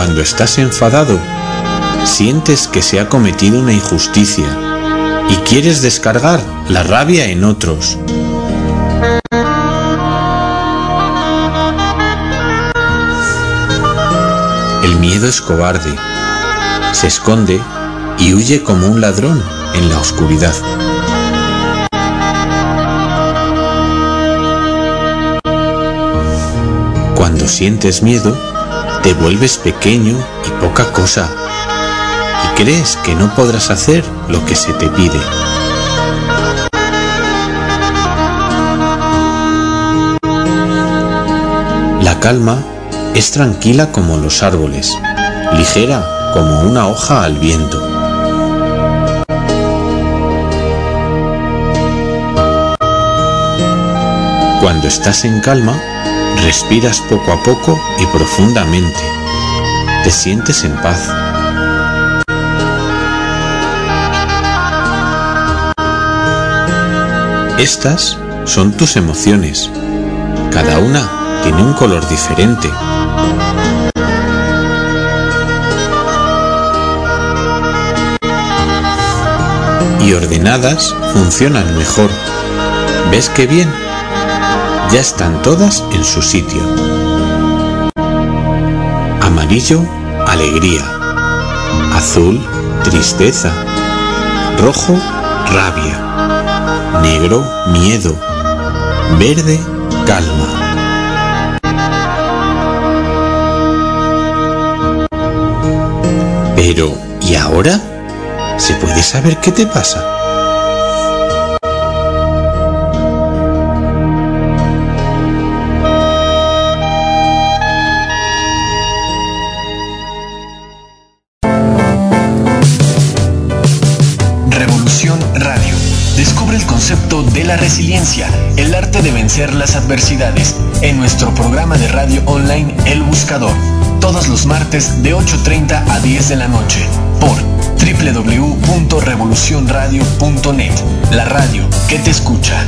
Cuando estás enfadado, sientes que se ha cometido una injusticia y quieres descargar la rabia en otros. El miedo es cobarde, se esconde y huye como un ladrón en la oscuridad. Cuando sientes miedo, te vuelves pequeño y poca cosa y crees que no podrás hacer lo que se te pide. La calma es tranquila como los árboles, ligera como una hoja al viento. Cuando estás en calma, Respiras poco a poco y profundamente. Te sientes en paz. Estas son tus emociones. Cada una tiene un color diferente. y ordenadas funcionan mejor. ¿Ves qué bien? Ya están todas en su sitio. Amarillo, alegría. Azul, tristeza. Rojo, rabia. Negro, miedo. Verde, calma. Pero, ¿y ahora? ¿Se puede saber qué te pasa? Las adversidades, en nuestro programa de radio online El Buscador todos los martes de 8.30 a 10 de la noche por www.revolucionradio.net, la radio que te escucha.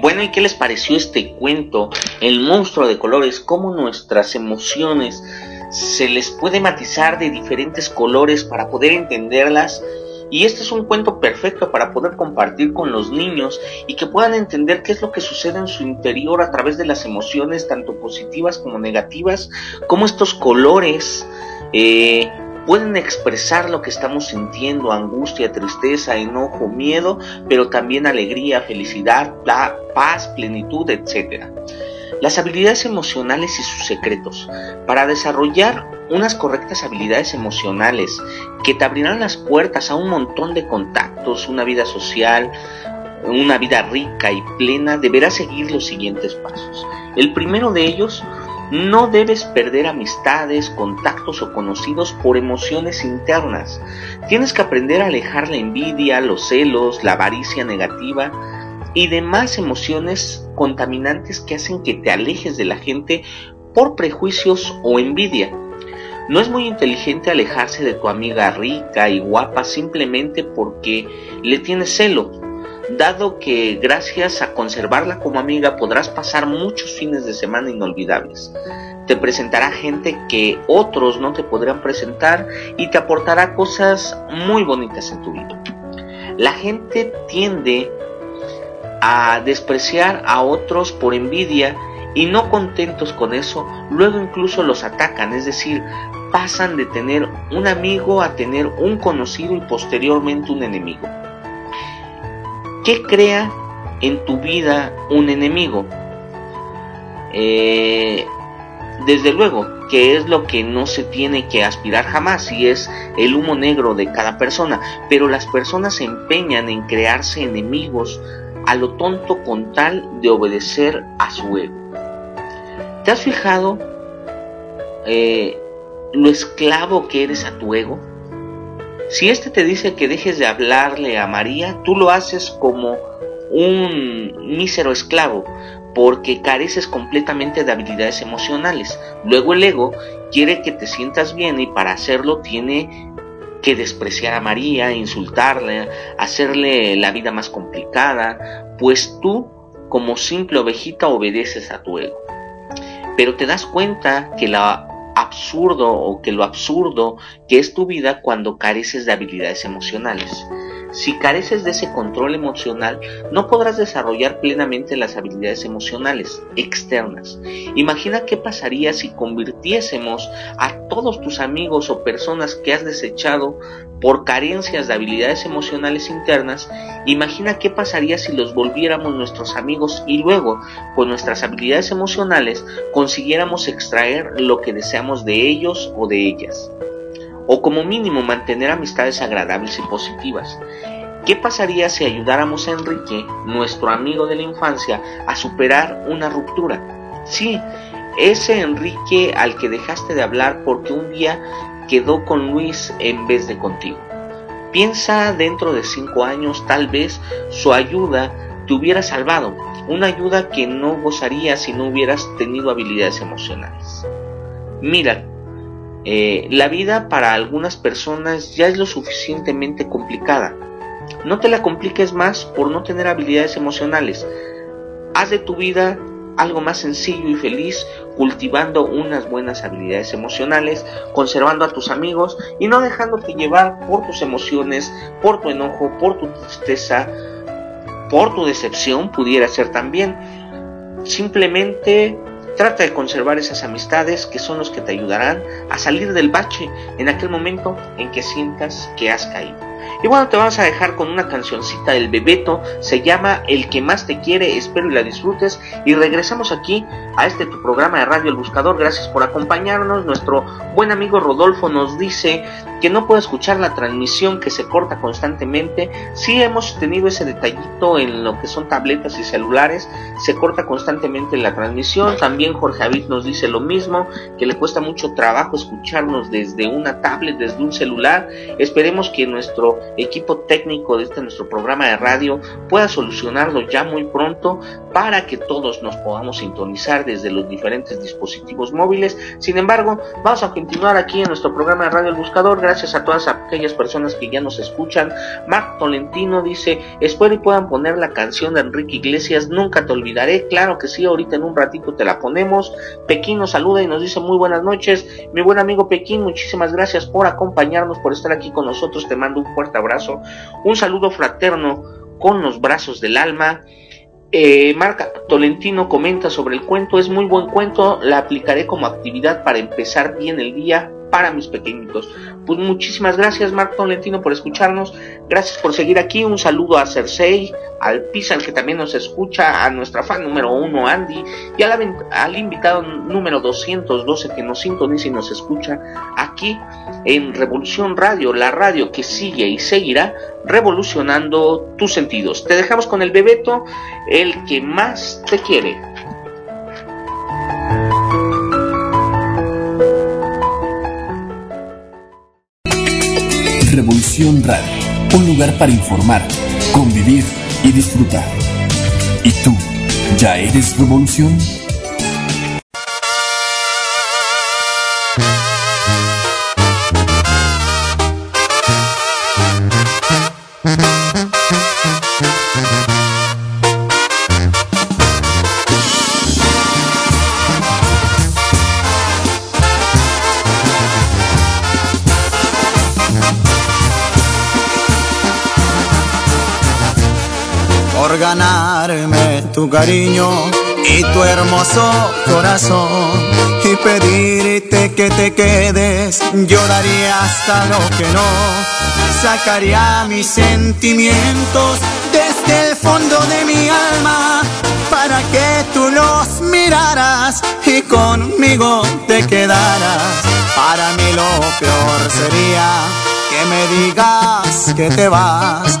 Bueno, ¿y qué les pareció este cuento? El monstruo de colores, cómo nuestras emociones se les puede matizar de diferentes colores para poder entenderlas. Y este es un cuento perfecto para poder compartir con los niños y que puedan entender qué es lo que sucede en su interior a través de las emociones, tanto positivas como negativas, cómo estos colores eh, pueden expresar lo que estamos sintiendo, angustia, tristeza, enojo, miedo, pero también alegría, felicidad, paz, plenitud, etc las habilidades emocionales y sus secretos. Para desarrollar unas correctas habilidades emocionales que te abrirán las puertas a un montón de contactos, una vida social, una vida rica y plena, deberás seguir los siguientes pasos. El primero de ellos, no debes perder amistades, contactos o conocidos por emociones internas. Tienes que aprender a alejar la envidia, los celos, la avaricia negativa, y demás emociones contaminantes que hacen que te alejes de la gente por prejuicios o envidia. No es muy inteligente alejarse de tu amiga rica y guapa simplemente porque le tienes celo, dado que gracias a conservarla como amiga podrás pasar muchos fines de semana inolvidables. Te presentará gente que otros no te podrán presentar y te aportará cosas muy bonitas en tu vida. La gente tiende a despreciar a otros por envidia y no contentos con eso, luego incluso los atacan, es decir, pasan de tener un amigo a tener un conocido y posteriormente un enemigo. ¿Qué crea en tu vida un enemigo? Eh, desde luego, que es lo que no se tiene que aspirar jamás y es el humo negro de cada persona, pero las personas se empeñan en crearse enemigos a lo tonto con tal de obedecer a su ego. ¿Te has fijado eh, lo esclavo que eres a tu ego? Si éste te dice que dejes de hablarle a María, tú lo haces como un mísero esclavo, porque careces completamente de habilidades emocionales. Luego el ego quiere que te sientas bien y para hacerlo tiene que despreciar a María, insultarle, hacerle la vida más complicada, pues tú como simple ovejita obedeces a tu ego. Pero te das cuenta que lo absurdo o que lo absurdo que es tu vida cuando careces de habilidades emocionales. Si careces de ese control emocional, no podrás desarrollar plenamente las habilidades emocionales externas. Imagina qué pasaría si convirtiésemos a todos tus amigos o personas que has desechado por carencias de habilidades emocionales internas. Imagina qué pasaría si los volviéramos nuestros amigos y luego, con nuestras habilidades emocionales, consiguiéramos extraer lo que deseamos de ellos o de ellas o como mínimo mantener amistades agradables y positivas. ¿Qué pasaría si ayudáramos a Enrique, nuestro amigo de la infancia, a superar una ruptura? Sí, ese Enrique al que dejaste de hablar porque un día quedó con Luis en vez de contigo. Piensa dentro de cinco años, tal vez su ayuda te hubiera salvado, una ayuda que no gozarías si no hubieras tenido habilidades emocionales. Mira, eh, la vida para algunas personas ya es lo suficientemente complicada. No te la compliques más por no tener habilidades emocionales. haz de tu vida algo más sencillo y feliz, cultivando unas buenas habilidades emocionales, conservando a tus amigos y no dejándote llevar por tus emociones, por tu enojo, por tu tristeza, por tu decepción, pudiera ser también. Simplemente trata de conservar esas amistades que son los que te ayudarán a salir del bache en aquel momento en que sientas que has caído. Y bueno, te vamos a dejar con una cancioncita del Bebeto, se llama El que más te quiere, espero y la disfrutes. Y regresamos aquí a este tu programa de Radio El Buscador, gracias por acompañarnos. Nuestro buen amigo Rodolfo nos dice que no puede escuchar la transmisión que se corta constantemente. Sí hemos tenido ese detallito en lo que son tabletas y celulares, se corta constantemente la transmisión. También Jorge Avid nos dice lo mismo, que le cuesta mucho trabajo escucharnos desde una tablet, desde un celular. Esperemos que nuestro equipo técnico de este nuestro programa de radio pueda solucionarlo ya muy pronto para que todos nos podamos sintonizar desde los diferentes dispositivos móviles. Sin embargo, vamos a continuar aquí en nuestro programa de Radio El Buscador. Gracias a todas aquellas personas que ya nos escuchan. Marc Tolentino dice, espero y puedan poner la canción de Enrique Iglesias, Nunca te olvidaré. Claro que sí, ahorita en un ratito te la ponemos. Pekín nos saluda y nos dice muy buenas noches. Mi buen amigo Pekín, muchísimas gracias por acompañarnos, por estar aquí con nosotros. Te mando un fuerte abrazo. Un saludo fraterno con los brazos del alma. Eh, Marca Tolentino comenta sobre el cuento, es muy buen cuento, la aplicaré como actividad para empezar bien el día para mis pequeñitos. Pues muchísimas gracias Marco Tolentino por escucharnos, gracias por seguir aquí, un saludo a Cersei, al Pizan que también nos escucha, a nuestra fan número uno Andy y al, al invitado número 212 que nos sintoniza y nos escucha aquí en Revolución Radio, la radio que sigue y seguirá revolucionando tus sentidos. Te dejamos con el Bebeto, el que más te quiere. Revolución Radio, un lugar para informar, convivir y disfrutar. ¿Y tú, ya eres revolución? Ganarme tu cariño y tu hermoso corazón y pedirte que te quedes. Yo daría hasta lo que no, sacaría mis sentimientos desde el fondo de mi alma para que tú los miraras y conmigo te quedaras. Para mí lo peor sería que me digas que te vas,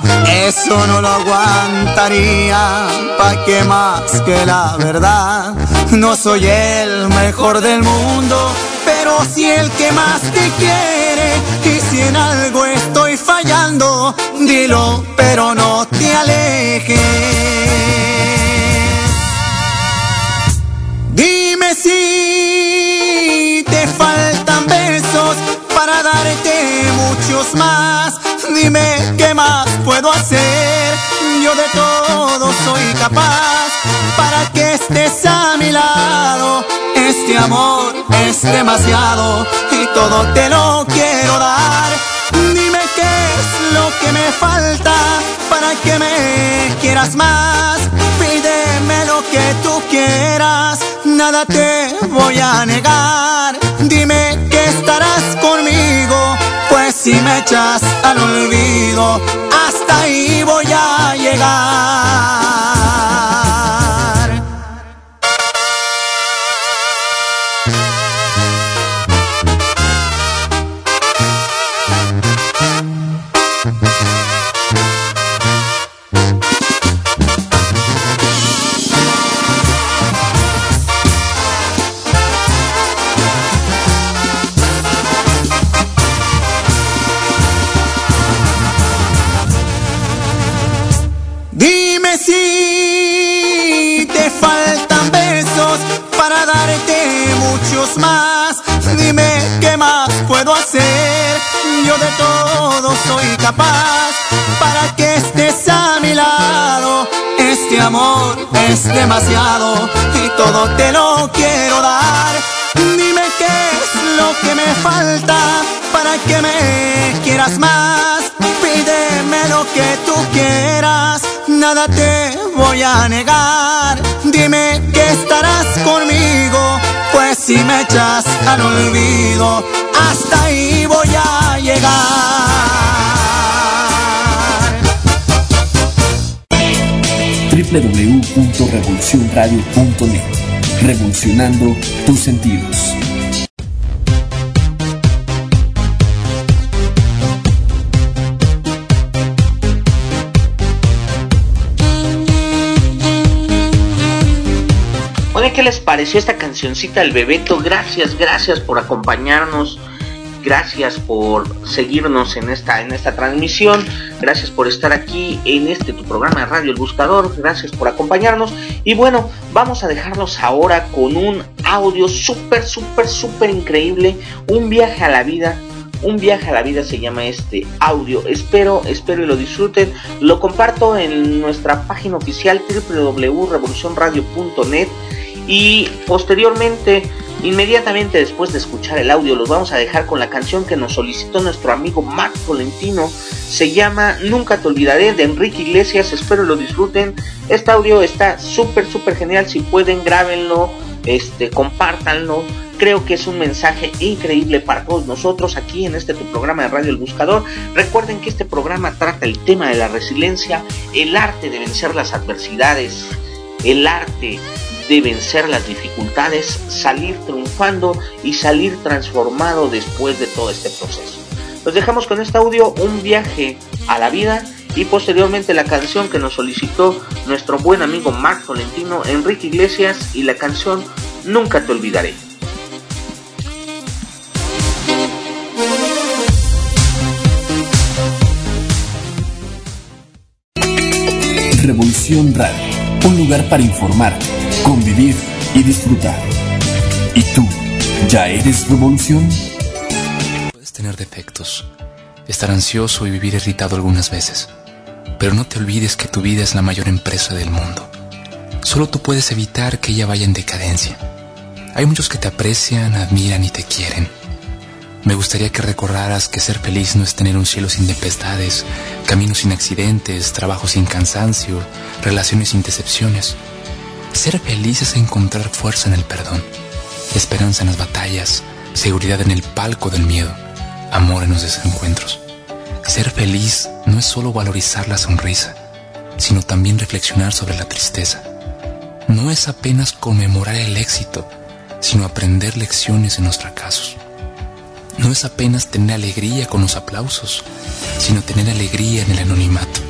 eso no lo aguantaría, pa' que más que la verdad, no soy el mejor del mundo, pero sí el que más te quiere, y si en algo estoy fallando, dilo, pero no te alejes. Dime si te faltan besos para darte muchos más. Dime qué más puedo hacer. Yo de todo soy capaz para que estés a mi lado. Este amor es demasiado y todo te lo quiero dar. Dime qué es lo que me falta para que me quieras más. Pídeme lo que tú quieras, nada te voy a negar. Dime que estarás si me echas al olvido, hasta ahí voy a llegar. Soy capaz para que estés a mi lado. este amor es demasiado y todo te lo quiero dar. Dime qué es lo que me falta para que me quieras más. Pídeme lo que tú quieras, nada te voy a negar. Dime que estarás conmigo, pues si me echas al olvido, hasta ahí voy a llegar. www.revolucionradio.net. Revolucionando tus sentidos. ¿qué les pareció esta cancioncita del Bebeto? Gracias, gracias por acompañarnos Gracias por seguirnos en esta, en esta transmisión. Gracias por estar aquí en este tu programa de Radio El Buscador. Gracias por acompañarnos. Y bueno, vamos a dejarnos ahora con un audio súper, súper, súper increíble. Un viaje a la vida. Un viaje a la vida se llama este audio. Espero, espero y lo disfruten. Lo comparto en nuestra página oficial www.revolucionradio.net y posteriormente Inmediatamente después de escuchar el audio los vamos a dejar con la canción que nos solicitó nuestro amigo Marc Tolentino. Se llama Nunca te olvidaré de Enrique Iglesias. Espero lo disfruten. Este audio está súper, súper genial. Si pueden, grábenlo, este, compártanlo. Creo que es un mensaje increíble para todos nosotros aquí en este tu programa de Radio El Buscador. Recuerden que este programa trata el tema de la resiliencia, el arte de vencer las adversidades, el arte de vencer las dificultades, salir triunfando y salir transformado después de todo este proceso. Los dejamos con este audio, un viaje a la vida y posteriormente la canción que nos solicitó nuestro buen amigo Marc Tolentino, Enrique Iglesias y la canción Nunca te olvidaré. Revolución Radio, un lugar para informar convivir y disfrutar. ¿Y tú, ya eres revolución? Puedes tener defectos, estar ansioso y vivir irritado algunas veces, pero no te olvides que tu vida es la mayor empresa del mundo. Solo tú puedes evitar que ella vaya en decadencia. Hay muchos que te aprecian, admiran y te quieren. Me gustaría que recordaras que ser feliz no es tener un cielo sin tempestades, caminos sin accidentes, trabajo sin cansancio, relaciones sin decepciones. Ser feliz es encontrar fuerza en el perdón, esperanza en las batallas, seguridad en el palco del miedo, amor en los desencuentros. Ser feliz no es solo valorizar la sonrisa, sino también reflexionar sobre la tristeza. No es apenas conmemorar el éxito, sino aprender lecciones en los fracasos. No es apenas tener alegría con los aplausos, sino tener alegría en el anonimato.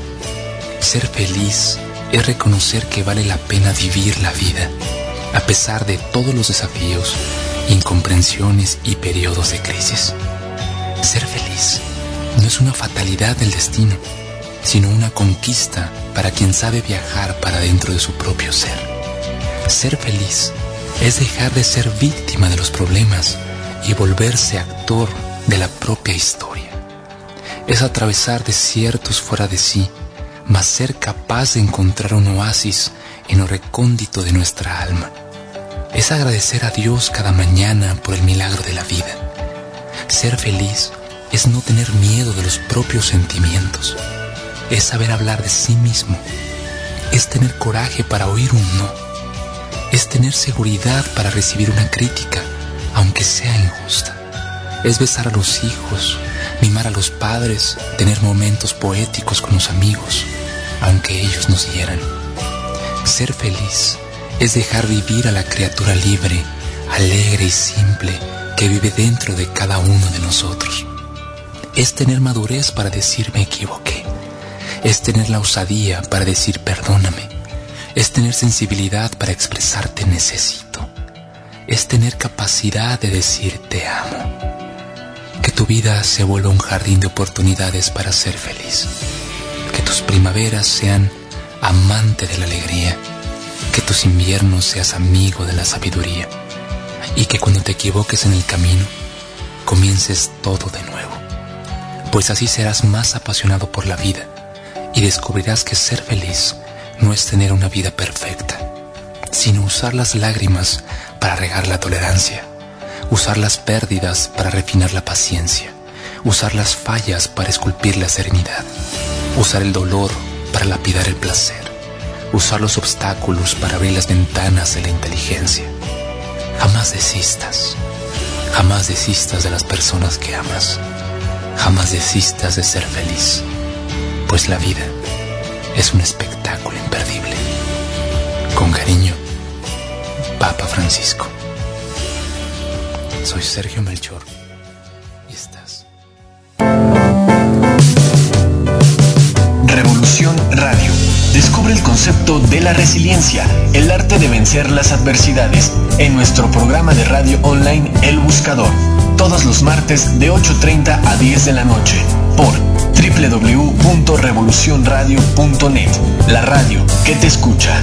Ser feliz es reconocer que vale la pena vivir la vida, a pesar de todos los desafíos, incomprensiones y periodos de crisis. Ser feliz no es una fatalidad del destino, sino una conquista para quien sabe viajar para dentro de su propio ser. Ser feliz es dejar de ser víctima de los problemas y volverse actor de la propia historia. Es atravesar desiertos fuera de sí mas ser capaz de encontrar un oasis en lo recóndito de nuestra alma. Es agradecer a Dios cada mañana por el milagro de la vida. Ser feliz es no tener miedo de los propios sentimientos. Es saber hablar de sí mismo. Es tener coraje para oír un no. Es tener seguridad para recibir una crítica, aunque sea injusta. Es besar a los hijos, mimar a los padres, tener momentos poéticos con los amigos, aunque ellos nos hieran. Ser feliz es dejar vivir a la criatura libre, alegre y simple que vive dentro de cada uno de nosotros. Es tener madurez para decir me equivoqué. Es tener la osadía para decir perdóname. Es tener sensibilidad para expresarte necesito. Es tener capacidad de decir te amo tu vida se vuelva un jardín de oportunidades para ser feliz. Que tus primaveras sean amante de la alegría. Que tus inviernos seas amigo de la sabiduría. Y que cuando te equivoques en el camino, comiences todo de nuevo. Pues así serás más apasionado por la vida y descubrirás que ser feliz no es tener una vida perfecta, sino usar las lágrimas para regar la tolerancia, usar las pérdidas para refinar la paciencia, usar las fallas para esculpir la serenidad, usar el dolor para lapidar el placer, usar los obstáculos para abrir las ventanas de la inteligencia. Jamás desistas, jamás desistas de las personas que amas, jamás desistas de ser feliz, pues la vida es un espectáculo imperdible. Con cariño, Papa Francisco. Soy Sergio Melchor y estás. Revolución Radio. Descubre el concepto de la resiliencia, el arte de vencer las adversidades, en nuestro programa de radio online El Buscador, todos los martes de 8.30 a 10 de la noche, por www.revolucionradio.net, la radio que te escucha.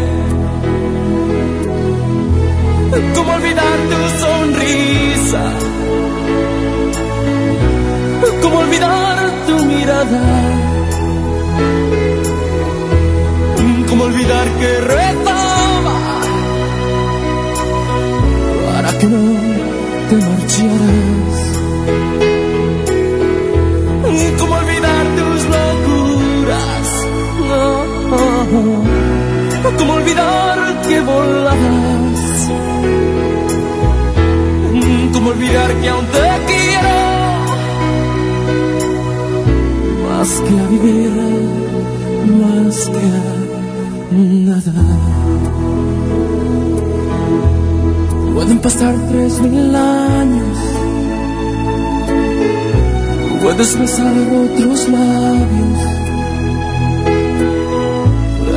¿Cómo olvidar tu sonrisa? ¿Cómo olvidar tu mirada? ¿Cómo olvidar que rezaba para que no te marcharas? ¿Cómo olvidar que volabas? ¿Cómo olvidar que aún te quiero? más que a vivir, más que a nada. Pueden pasar tres mil años, puedes besar otros labios,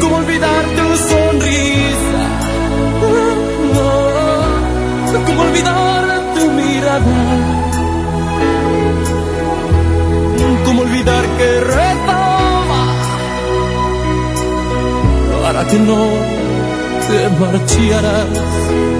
¿Cómo olvidar tu sonrisa? Ah, ¿Cómo olvidar tu mirada? olvidar que rezaba para que no te marcharas.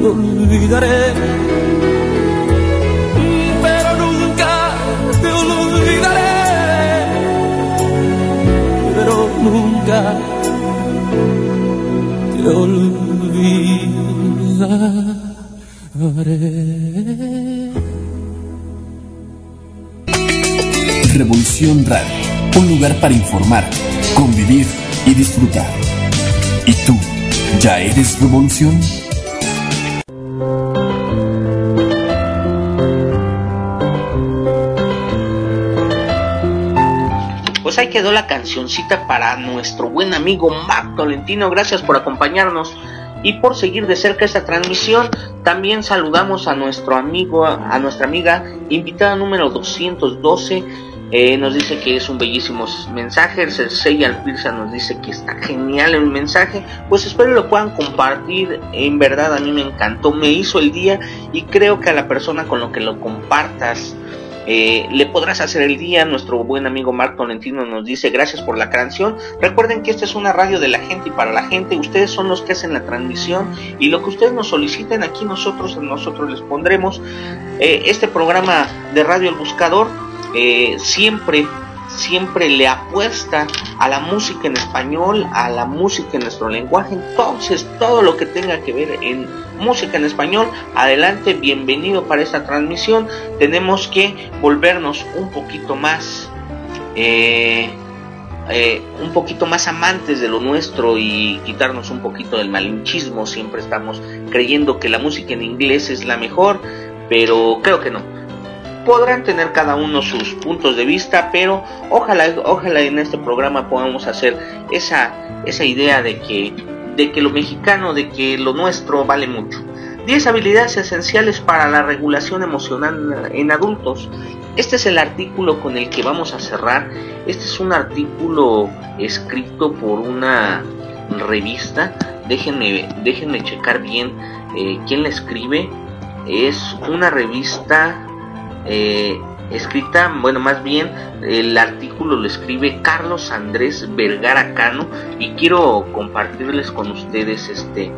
te olvidaré. Pero nunca te olvidaré. Pero nunca te olvidaré. Revolución Radio, un lugar para informar, convivir y disfrutar. ¿Y tú, ya eres revolución? Quedó la cancioncita para nuestro buen amigo Marc Tolentino. Gracias por acompañarnos y por seguir de cerca esta transmisión. También saludamos a nuestro amigo, a nuestra amiga invitada número 212 eh, nos dice que es un bellísimo mensaje. El Cersei Alpirza nos dice que está genial el mensaje. Pues espero lo puedan compartir. En verdad a mí me encantó, me hizo el día y creo que a la persona con lo que lo compartas eh, le podrás hacer el día. Nuestro buen amigo Marco Tolentino nos dice gracias por la canción. Recuerden que esta es una radio de la gente y para la gente. Ustedes son los que hacen la transmisión y lo que ustedes nos soliciten aquí nosotros nosotros les pondremos. Eh, este programa de Radio El Buscador eh, siempre, siempre le apuesta a la música en español, a la música en nuestro lenguaje. Entonces, todo lo que tenga que ver en música en español, adelante, bienvenido para esta transmisión. Tenemos que volvernos un poquito más... Eh, eh, un poquito más amantes de lo nuestro y quitarnos un poquito del malinchismo. Siempre estamos creyendo que la música en inglés es la mejor, pero creo que no podrán tener cada uno sus puntos de vista, pero ojalá, ojalá en este programa podamos hacer esa, esa idea de que, de que lo mexicano, de que lo nuestro vale mucho. 10 habilidades esenciales para la regulación emocional en adultos. Este es el artículo con el que vamos a cerrar. Este es un artículo escrito por una revista. Déjenme, déjenme checar bien eh, quién la escribe. Es una revista eh, escrita, bueno, más bien el artículo lo escribe Carlos Andrés Vergara Cano y quiero compartirles con ustedes este,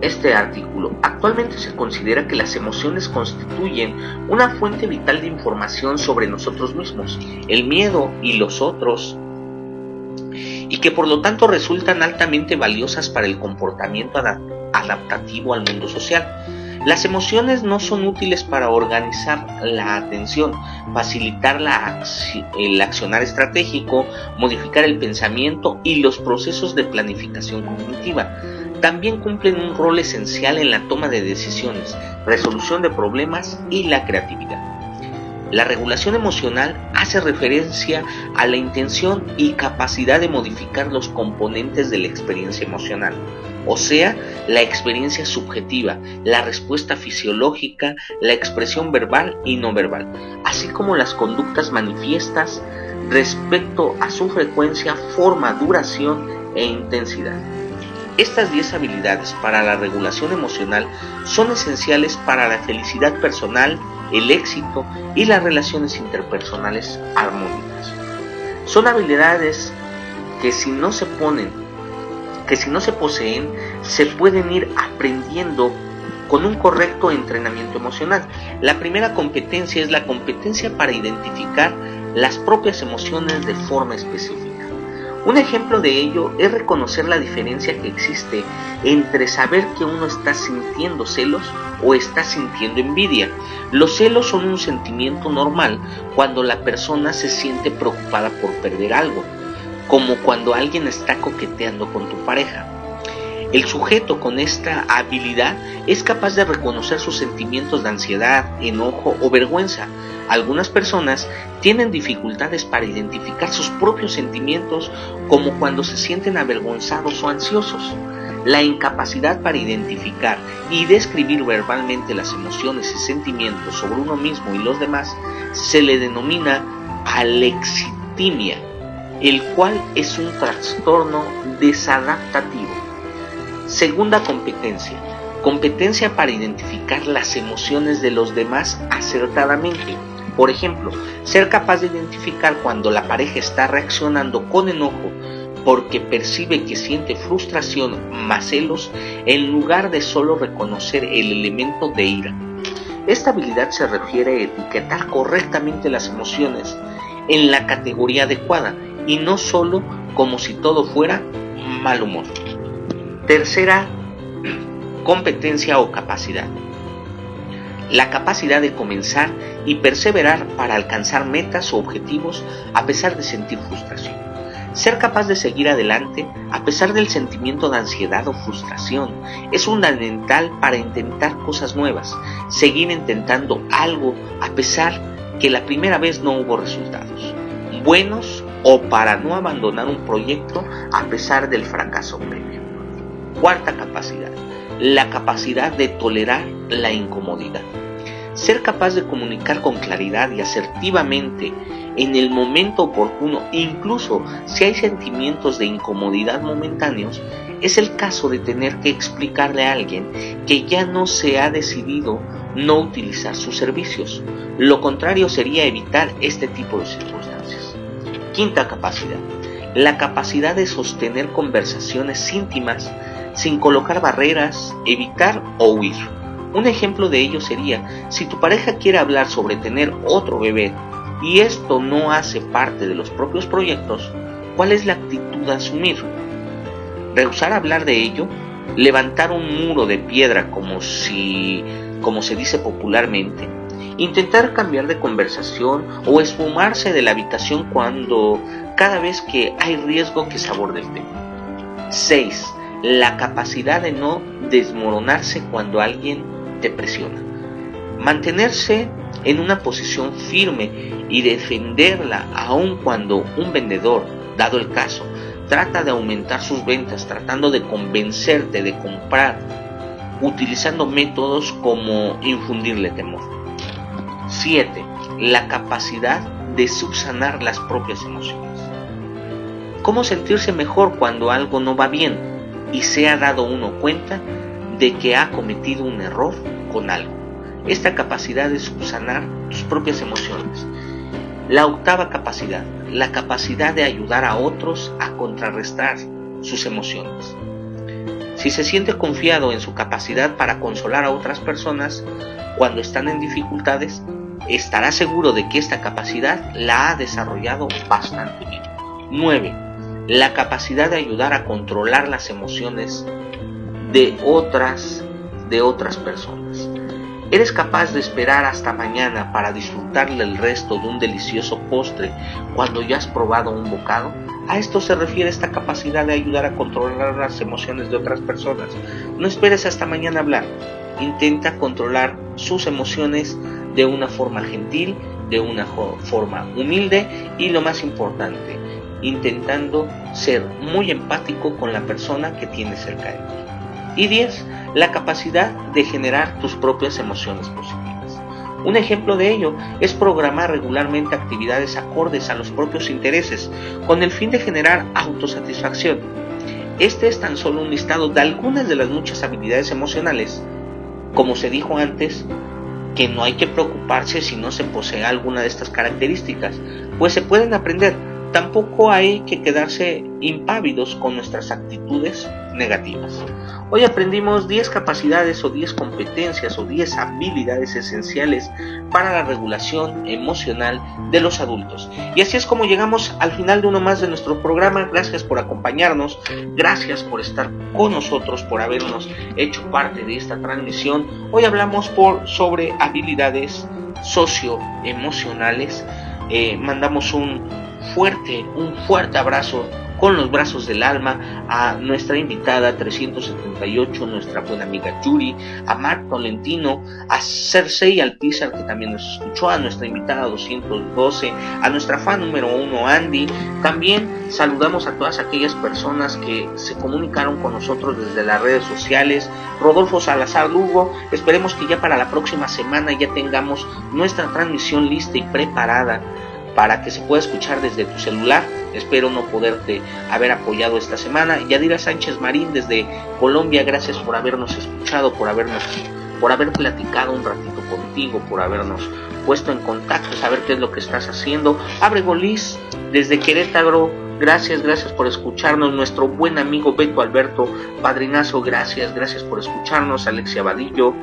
este artículo. Actualmente se considera que las emociones constituyen una fuente vital de información sobre nosotros mismos, el miedo y los otros, y que por lo tanto resultan altamente valiosas para el comportamiento adaptativo al mundo social. Las emociones no son útiles para organizar la atención, facilitar el accionar estratégico, modificar el pensamiento y los procesos de planificación cognitiva. También cumplen un rol esencial en la toma de decisiones, resolución de problemas y la creatividad. La regulación emocional hace referencia a la intención y capacidad de modificar los componentes de la experiencia emocional o sea, la experiencia subjetiva, la respuesta fisiológica, la expresión verbal y no verbal, así como las conductas manifiestas respecto a su frecuencia, forma, duración e intensidad. Estas 10 habilidades para la regulación emocional son esenciales para la felicidad personal, el éxito y las relaciones interpersonales armónicas. Son habilidades que si no se ponen que si no se poseen, se pueden ir aprendiendo con un correcto entrenamiento emocional. La primera competencia es la competencia para identificar las propias emociones de forma específica. Un ejemplo de ello es reconocer la diferencia que existe entre saber que uno está sintiendo celos o está sintiendo envidia. Los celos son un sentimiento normal cuando la persona se siente preocupada por perder algo como cuando alguien está coqueteando con tu pareja. El sujeto con esta habilidad es capaz de reconocer sus sentimientos de ansiedad, enojo o vergüenza. Algunas personas tienen dificultades para identificar sus propios sentimientos como cuando se sienten avergonzados o ansiosos. La incapacidad para identificar y describir verbalmente las emociones y sentimientos sobre uno mismo y los demás se le denomina alexitimia el cual es un trastorno desadaptativo. Segunda competencia, competencia para identificar las emociones de los demás acertadamente. Por ejemplo, ser capaz de identificar cuando la pareja está reaccionando con enojo porque percibe que siente frustración más celos en lugar de solo reconocer el elemento de ira. Esta habilidad se refiere a etiquetar correctamente las emociones en la categoría adecuada y no solo como si todo fuera mal humor. Tercera competencia o capacidad. La capacidad de comenzar y perseverar para alcanzar metas o objetivos a pesar de sentir frustración. Ser capaz de seguir adelante a pesar del sentimiento de ansiedad o frustración es fundamental para intentar cosas nuevas, seguir intentando algo a pesar que la primera vez no hubo resultados buenos o para no abandonar un proyecto a pesar del fracaso previo. Cuarta capacidad, la capacidad de tolerar la incomodidad. Ser capaz de comunicar con claridad y asertivamente en el momento oportuno, incluso si hay sentimientos de incomodidad momentáneos, es el caso de tener que explicarle a alguien que ya no se ha decidido no utilizar sus servicios. Lo contrario sería evitar este tipo de circunstancias. Quinta capacidad. La capacidad de sostener conversaciones íntimas sin colocar barreras, evitar o huir. Un ejemplo de ello sería, si tu pareja quiere hablar sobre tener otro bebé y esto no hace parte de los propios proyectos, ¿cuál es la actitud a asumir? ¿Rehusar hablar de ello? ¿Levantar un muro de piedra como si, como se dice popularmente? ¿Intentar cambiar de conversación o esfumarse de la habitación cuando cada vez que hay riesgo que se aborde el tema? 6. La capacidad de no desmoronarse cuando alguien presiona. Mantenerse en una posición firme y defenderla aun cuando un vendedor, dado el caso, trata de aumentar sus ventas tratando de convencerte de comprar utilizando métodos como infundirle temor. 7. La capacidad de subsanar las propias emociones. ¿Cómo sentirse mejor cuando algo no va bien y se ha dado uno cuenta de que ha cometido un error con algo. Esta capacidad de subsanar tus propias emociones. La octava capacidad, la capacidad de ayudar a otros a contrarrestar sus emociones. Si se siente confiado en su capacidad para consolar a otras personas cuando están en dificultades, estará seguro de que esta capacidad la ha desarrollado bastante bien. 9. La capacidad de ayudar a controlar las emociones de otras, de otras personas. ¿Eres capaz de esperar hasta mañana para disfrutarle el resto de un delicioso postre cuando ya has probado un bocado? A esto se refiere esta capacidad de ayudar a controlar las emociones de otras personas. No esperes hasta mañana hablar. Intenta controlar sus emociones de una forma gentil, de una forma humilde y lo más importante, intentando ser muy empático con la persona que tienes cerca de ti. Y 10. La capacidad de generar tus propias emociones positivas. Un ejemplo de ello es programar regularmente actividades acordes a los propios intereses con el fin de generar autosatisfacción. Este es tan solo un listado de algunas de las muchas habilidades emocionales. Como se dijo antes, que no hay que preocuparse si no se posee alguna de estas características, pues se pueden aprender. Tampoco hay que quedarse impávidos con nuestras actitudes negativas. Hoy aprendimos 10 capacidades o 10 competencias o 10 habilidades esenciales para la regulación emocional de los adultos. Y así es como llegamos al final de uno más de nuestro programa. Gracias por acompañarnos, gracias por estar con nosotros, por habernos hecho parte de esta transmisión. Hoy hablamos por, sobre habilidades socioemocionales. Eh, mandamos un fuerte, un fuerte abrazo con los brazos del alma a nuestra invitada 378, nuestra buena amiga Yuri, a Mark Tolentino, a Cersei Alpizar que también nos escuchó, a nuestra invitada 212, a nuestra fan número uno Andy. También saludamos a todas aquellas personas que se comunicaron con nosotros desde las redes sociales. Rodolfo Salazar Lugo, esperemos que ya para la próxima semana ya tengamos nuestra transmisión lista y preparada para que se pueda escuchar desde tu celular. Espero no poderte haber apoyado esta semana. Yadira Sánchez Marín desde Colombia, gracias por habernos escuchado, por habernos por haber platicado un ratito contigo, por habernos puesto en contacto, saber qué es lo que estás haciendo. Abre Golis desde Querétaro, gracias, gracias por escucharnos. Nuestro buen amigo Beto Alberto Padrinazo, gracias, gracias por escucharnos. Alexia Vadillo,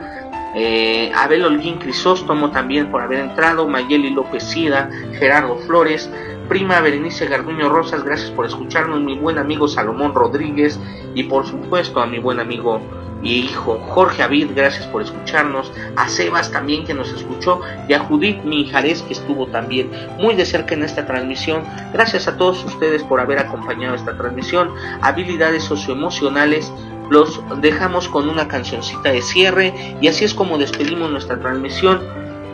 eh, Abel Holguín Crisóstomo también por haber entrado, Mayeli López Sida, Gerardo Flores, prima Berenice Garduño Rosas, gracias por escucharnos, mi buen amigo Salomón Rodríguez y por supuesto a mi buen amigo y hijo Jorge Avid, gracias por escucharnos, a Sebas también que nos escuchó y a Judith Mijares que estuvo también muy de cerca en esta transmisión. Gracias a todos ustedes por haber acompañado esta transmisión. Habilidades socioemocionales los dejamos con una cancioncita de cierre y así es como despedimos nuestra transmisión.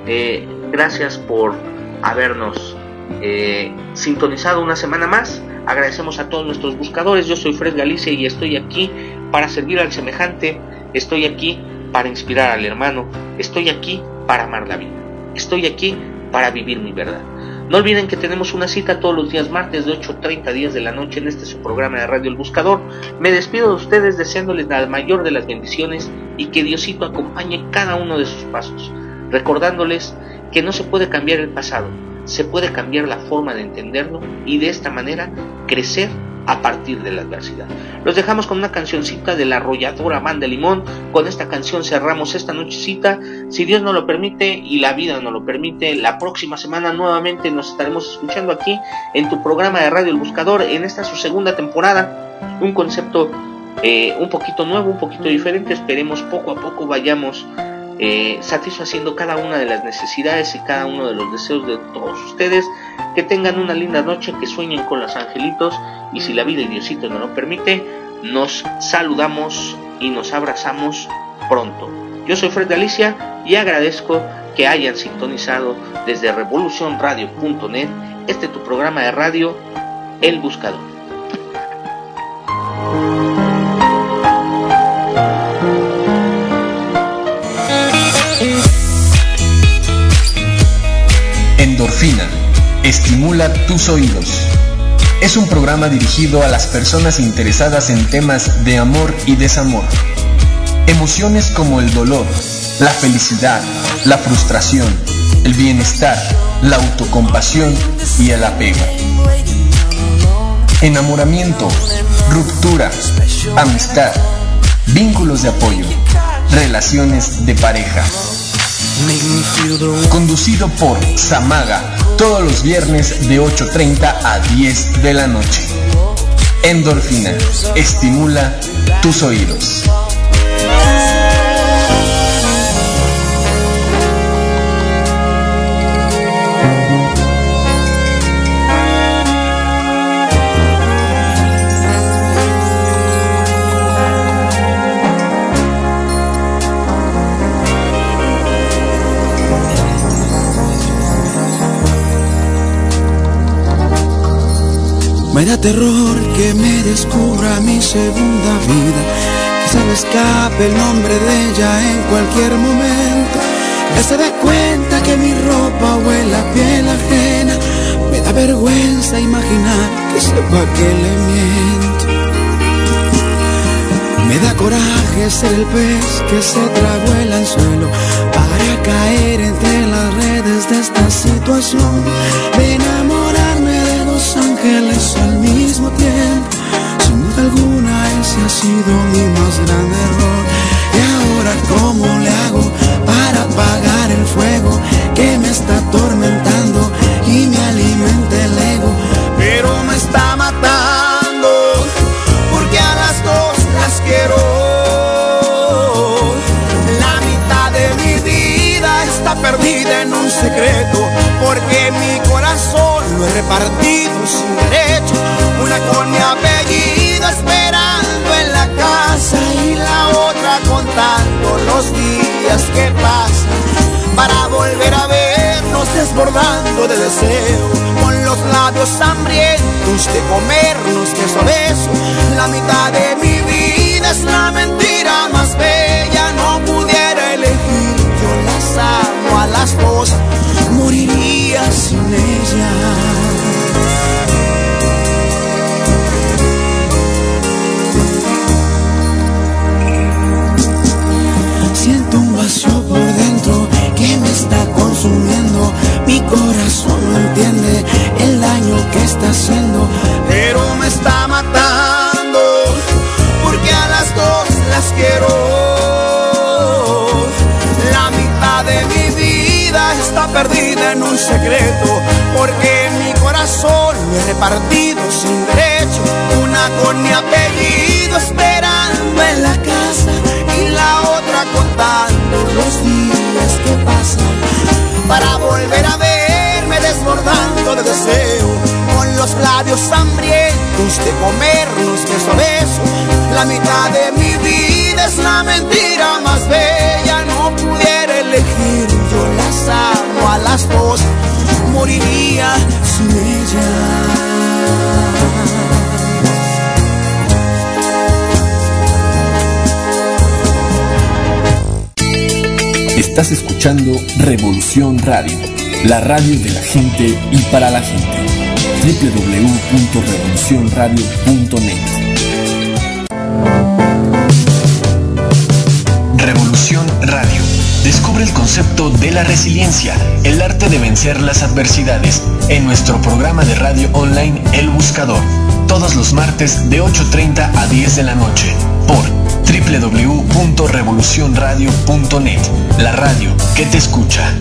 Eh, gracias por habernos eh, sintonizado una semana más. Agradecemos a todos nuestros buscadores. Yo soy Fred Galicia y estoy aquí para servir al semejante. Estoy aquí para inspirar al hermano. Estoy aquí para amar la vida. Estoy aquí para vivir mi verdad. No olviden que tenemos una cita todos los días martes de 8.30 días de la noche en este su programa de Radio El Buscador. Me despido de ustedes deseándoles la mayor de las bendiciones y que Diosito acompañe cada uno de sus pasos, recordándoles que no se puede cambiar el pasado, se puede cambiar la forma de entenderlo y de esta manera crecer a partir de la adversidad. Los dejamos con una cancioncita de la arrolladora banda Limón. Con esta canción cerramos esta nochecita. Si Dios nos lo permite y la vida nos lo permite, la próxima semana nuevamente nos estaremos escuchando aquí en tu programa de Radio El Buscador en esta su segunda temporada. Un concepto eh, un poquito nuevo, un poquito diferente. Esperemos poco a poco vayamos eh, satisfaciendo cada una de las necesidades y cada uno de los deseos de todos ustedes. Que tengan una linda noche, que sueñen con los angelitos y si la vida y Diosito nos lo permite, nos saludamos y nos abrazamos pronto. Yo soy Fred Alicia y agradezco que hayan sintonizado desde revolucionradio.net este tu programa de radio El Buscador. Endorfina. Estimula tus oídos. Es un programa dirigido a las personas interesadas en temas de amor y desamor. Emociones como el dolor, la felicidad, la frustración, el bienestar, la autocompasión y el apego. Enamoramiento, ruptura, amistad, vínculos de apoyo, relaciones de pareja. Conducido por Samaga, todos los viernes de 8.30 a 10 de la noche. Endorfina, estimula tus oídos. Me da terror que me descubra mi segunda vida. Que se me escape el nombre de ella en cualquier momento. Que se dé cuenta que mi ropa huele a piel ajena. Me da vergüenza imaginar que sepa que le miento. Me da coraje ser el pez que se tragó el anzuelo para caer entre las redes de esta situación. Mi más grande error. Y ahora cómo le hago para apagar el fuego que me está atormentando y me alimenta el ego, pero me está matando porque a las dos las quiero. La mitad de mi vida está perdida en un secreto, porque mi corazón lo he repartido sin derecho. Una con mi otra contando los días que pasan. Para volver a vernos desbordando de deseo con los labios hambrientos de comernos beso a beso. La mitad de mi vida es la mentira más bella no pudiera elegir. Yo las amo a las dos moriría sin ellas Siento un vacío por dentro que me está consumiendo. Mi corazón no entiende el daño que está haciendo, pero me está matando porque a las dos las quiero. La mitad de mi vida está perdida en un secreto porque mi corazón lo he repartido sin derecho, una con mi apellido esperando en la casa y la otra contando los días que pasan para volver a verme desbordando de deseo con los labios hambrientos de comernos beso a beso. La mitad de mi vida es la mentira más bella, no pudiera elegir, yo las amo a las dos, moriría sin ella. Estás escuchando Revolución Radio, la radio de la gente y para la gente. www.revolucionradio.net Revolución Radio. Descubre el concepto de la resiliencia, el arte de vencer las adversidades, en nuestro programa de radio online El Buscador, todos los martes de 8.30 a 10 de la noche, por www.revolucionradio.net, la radio que te escucha.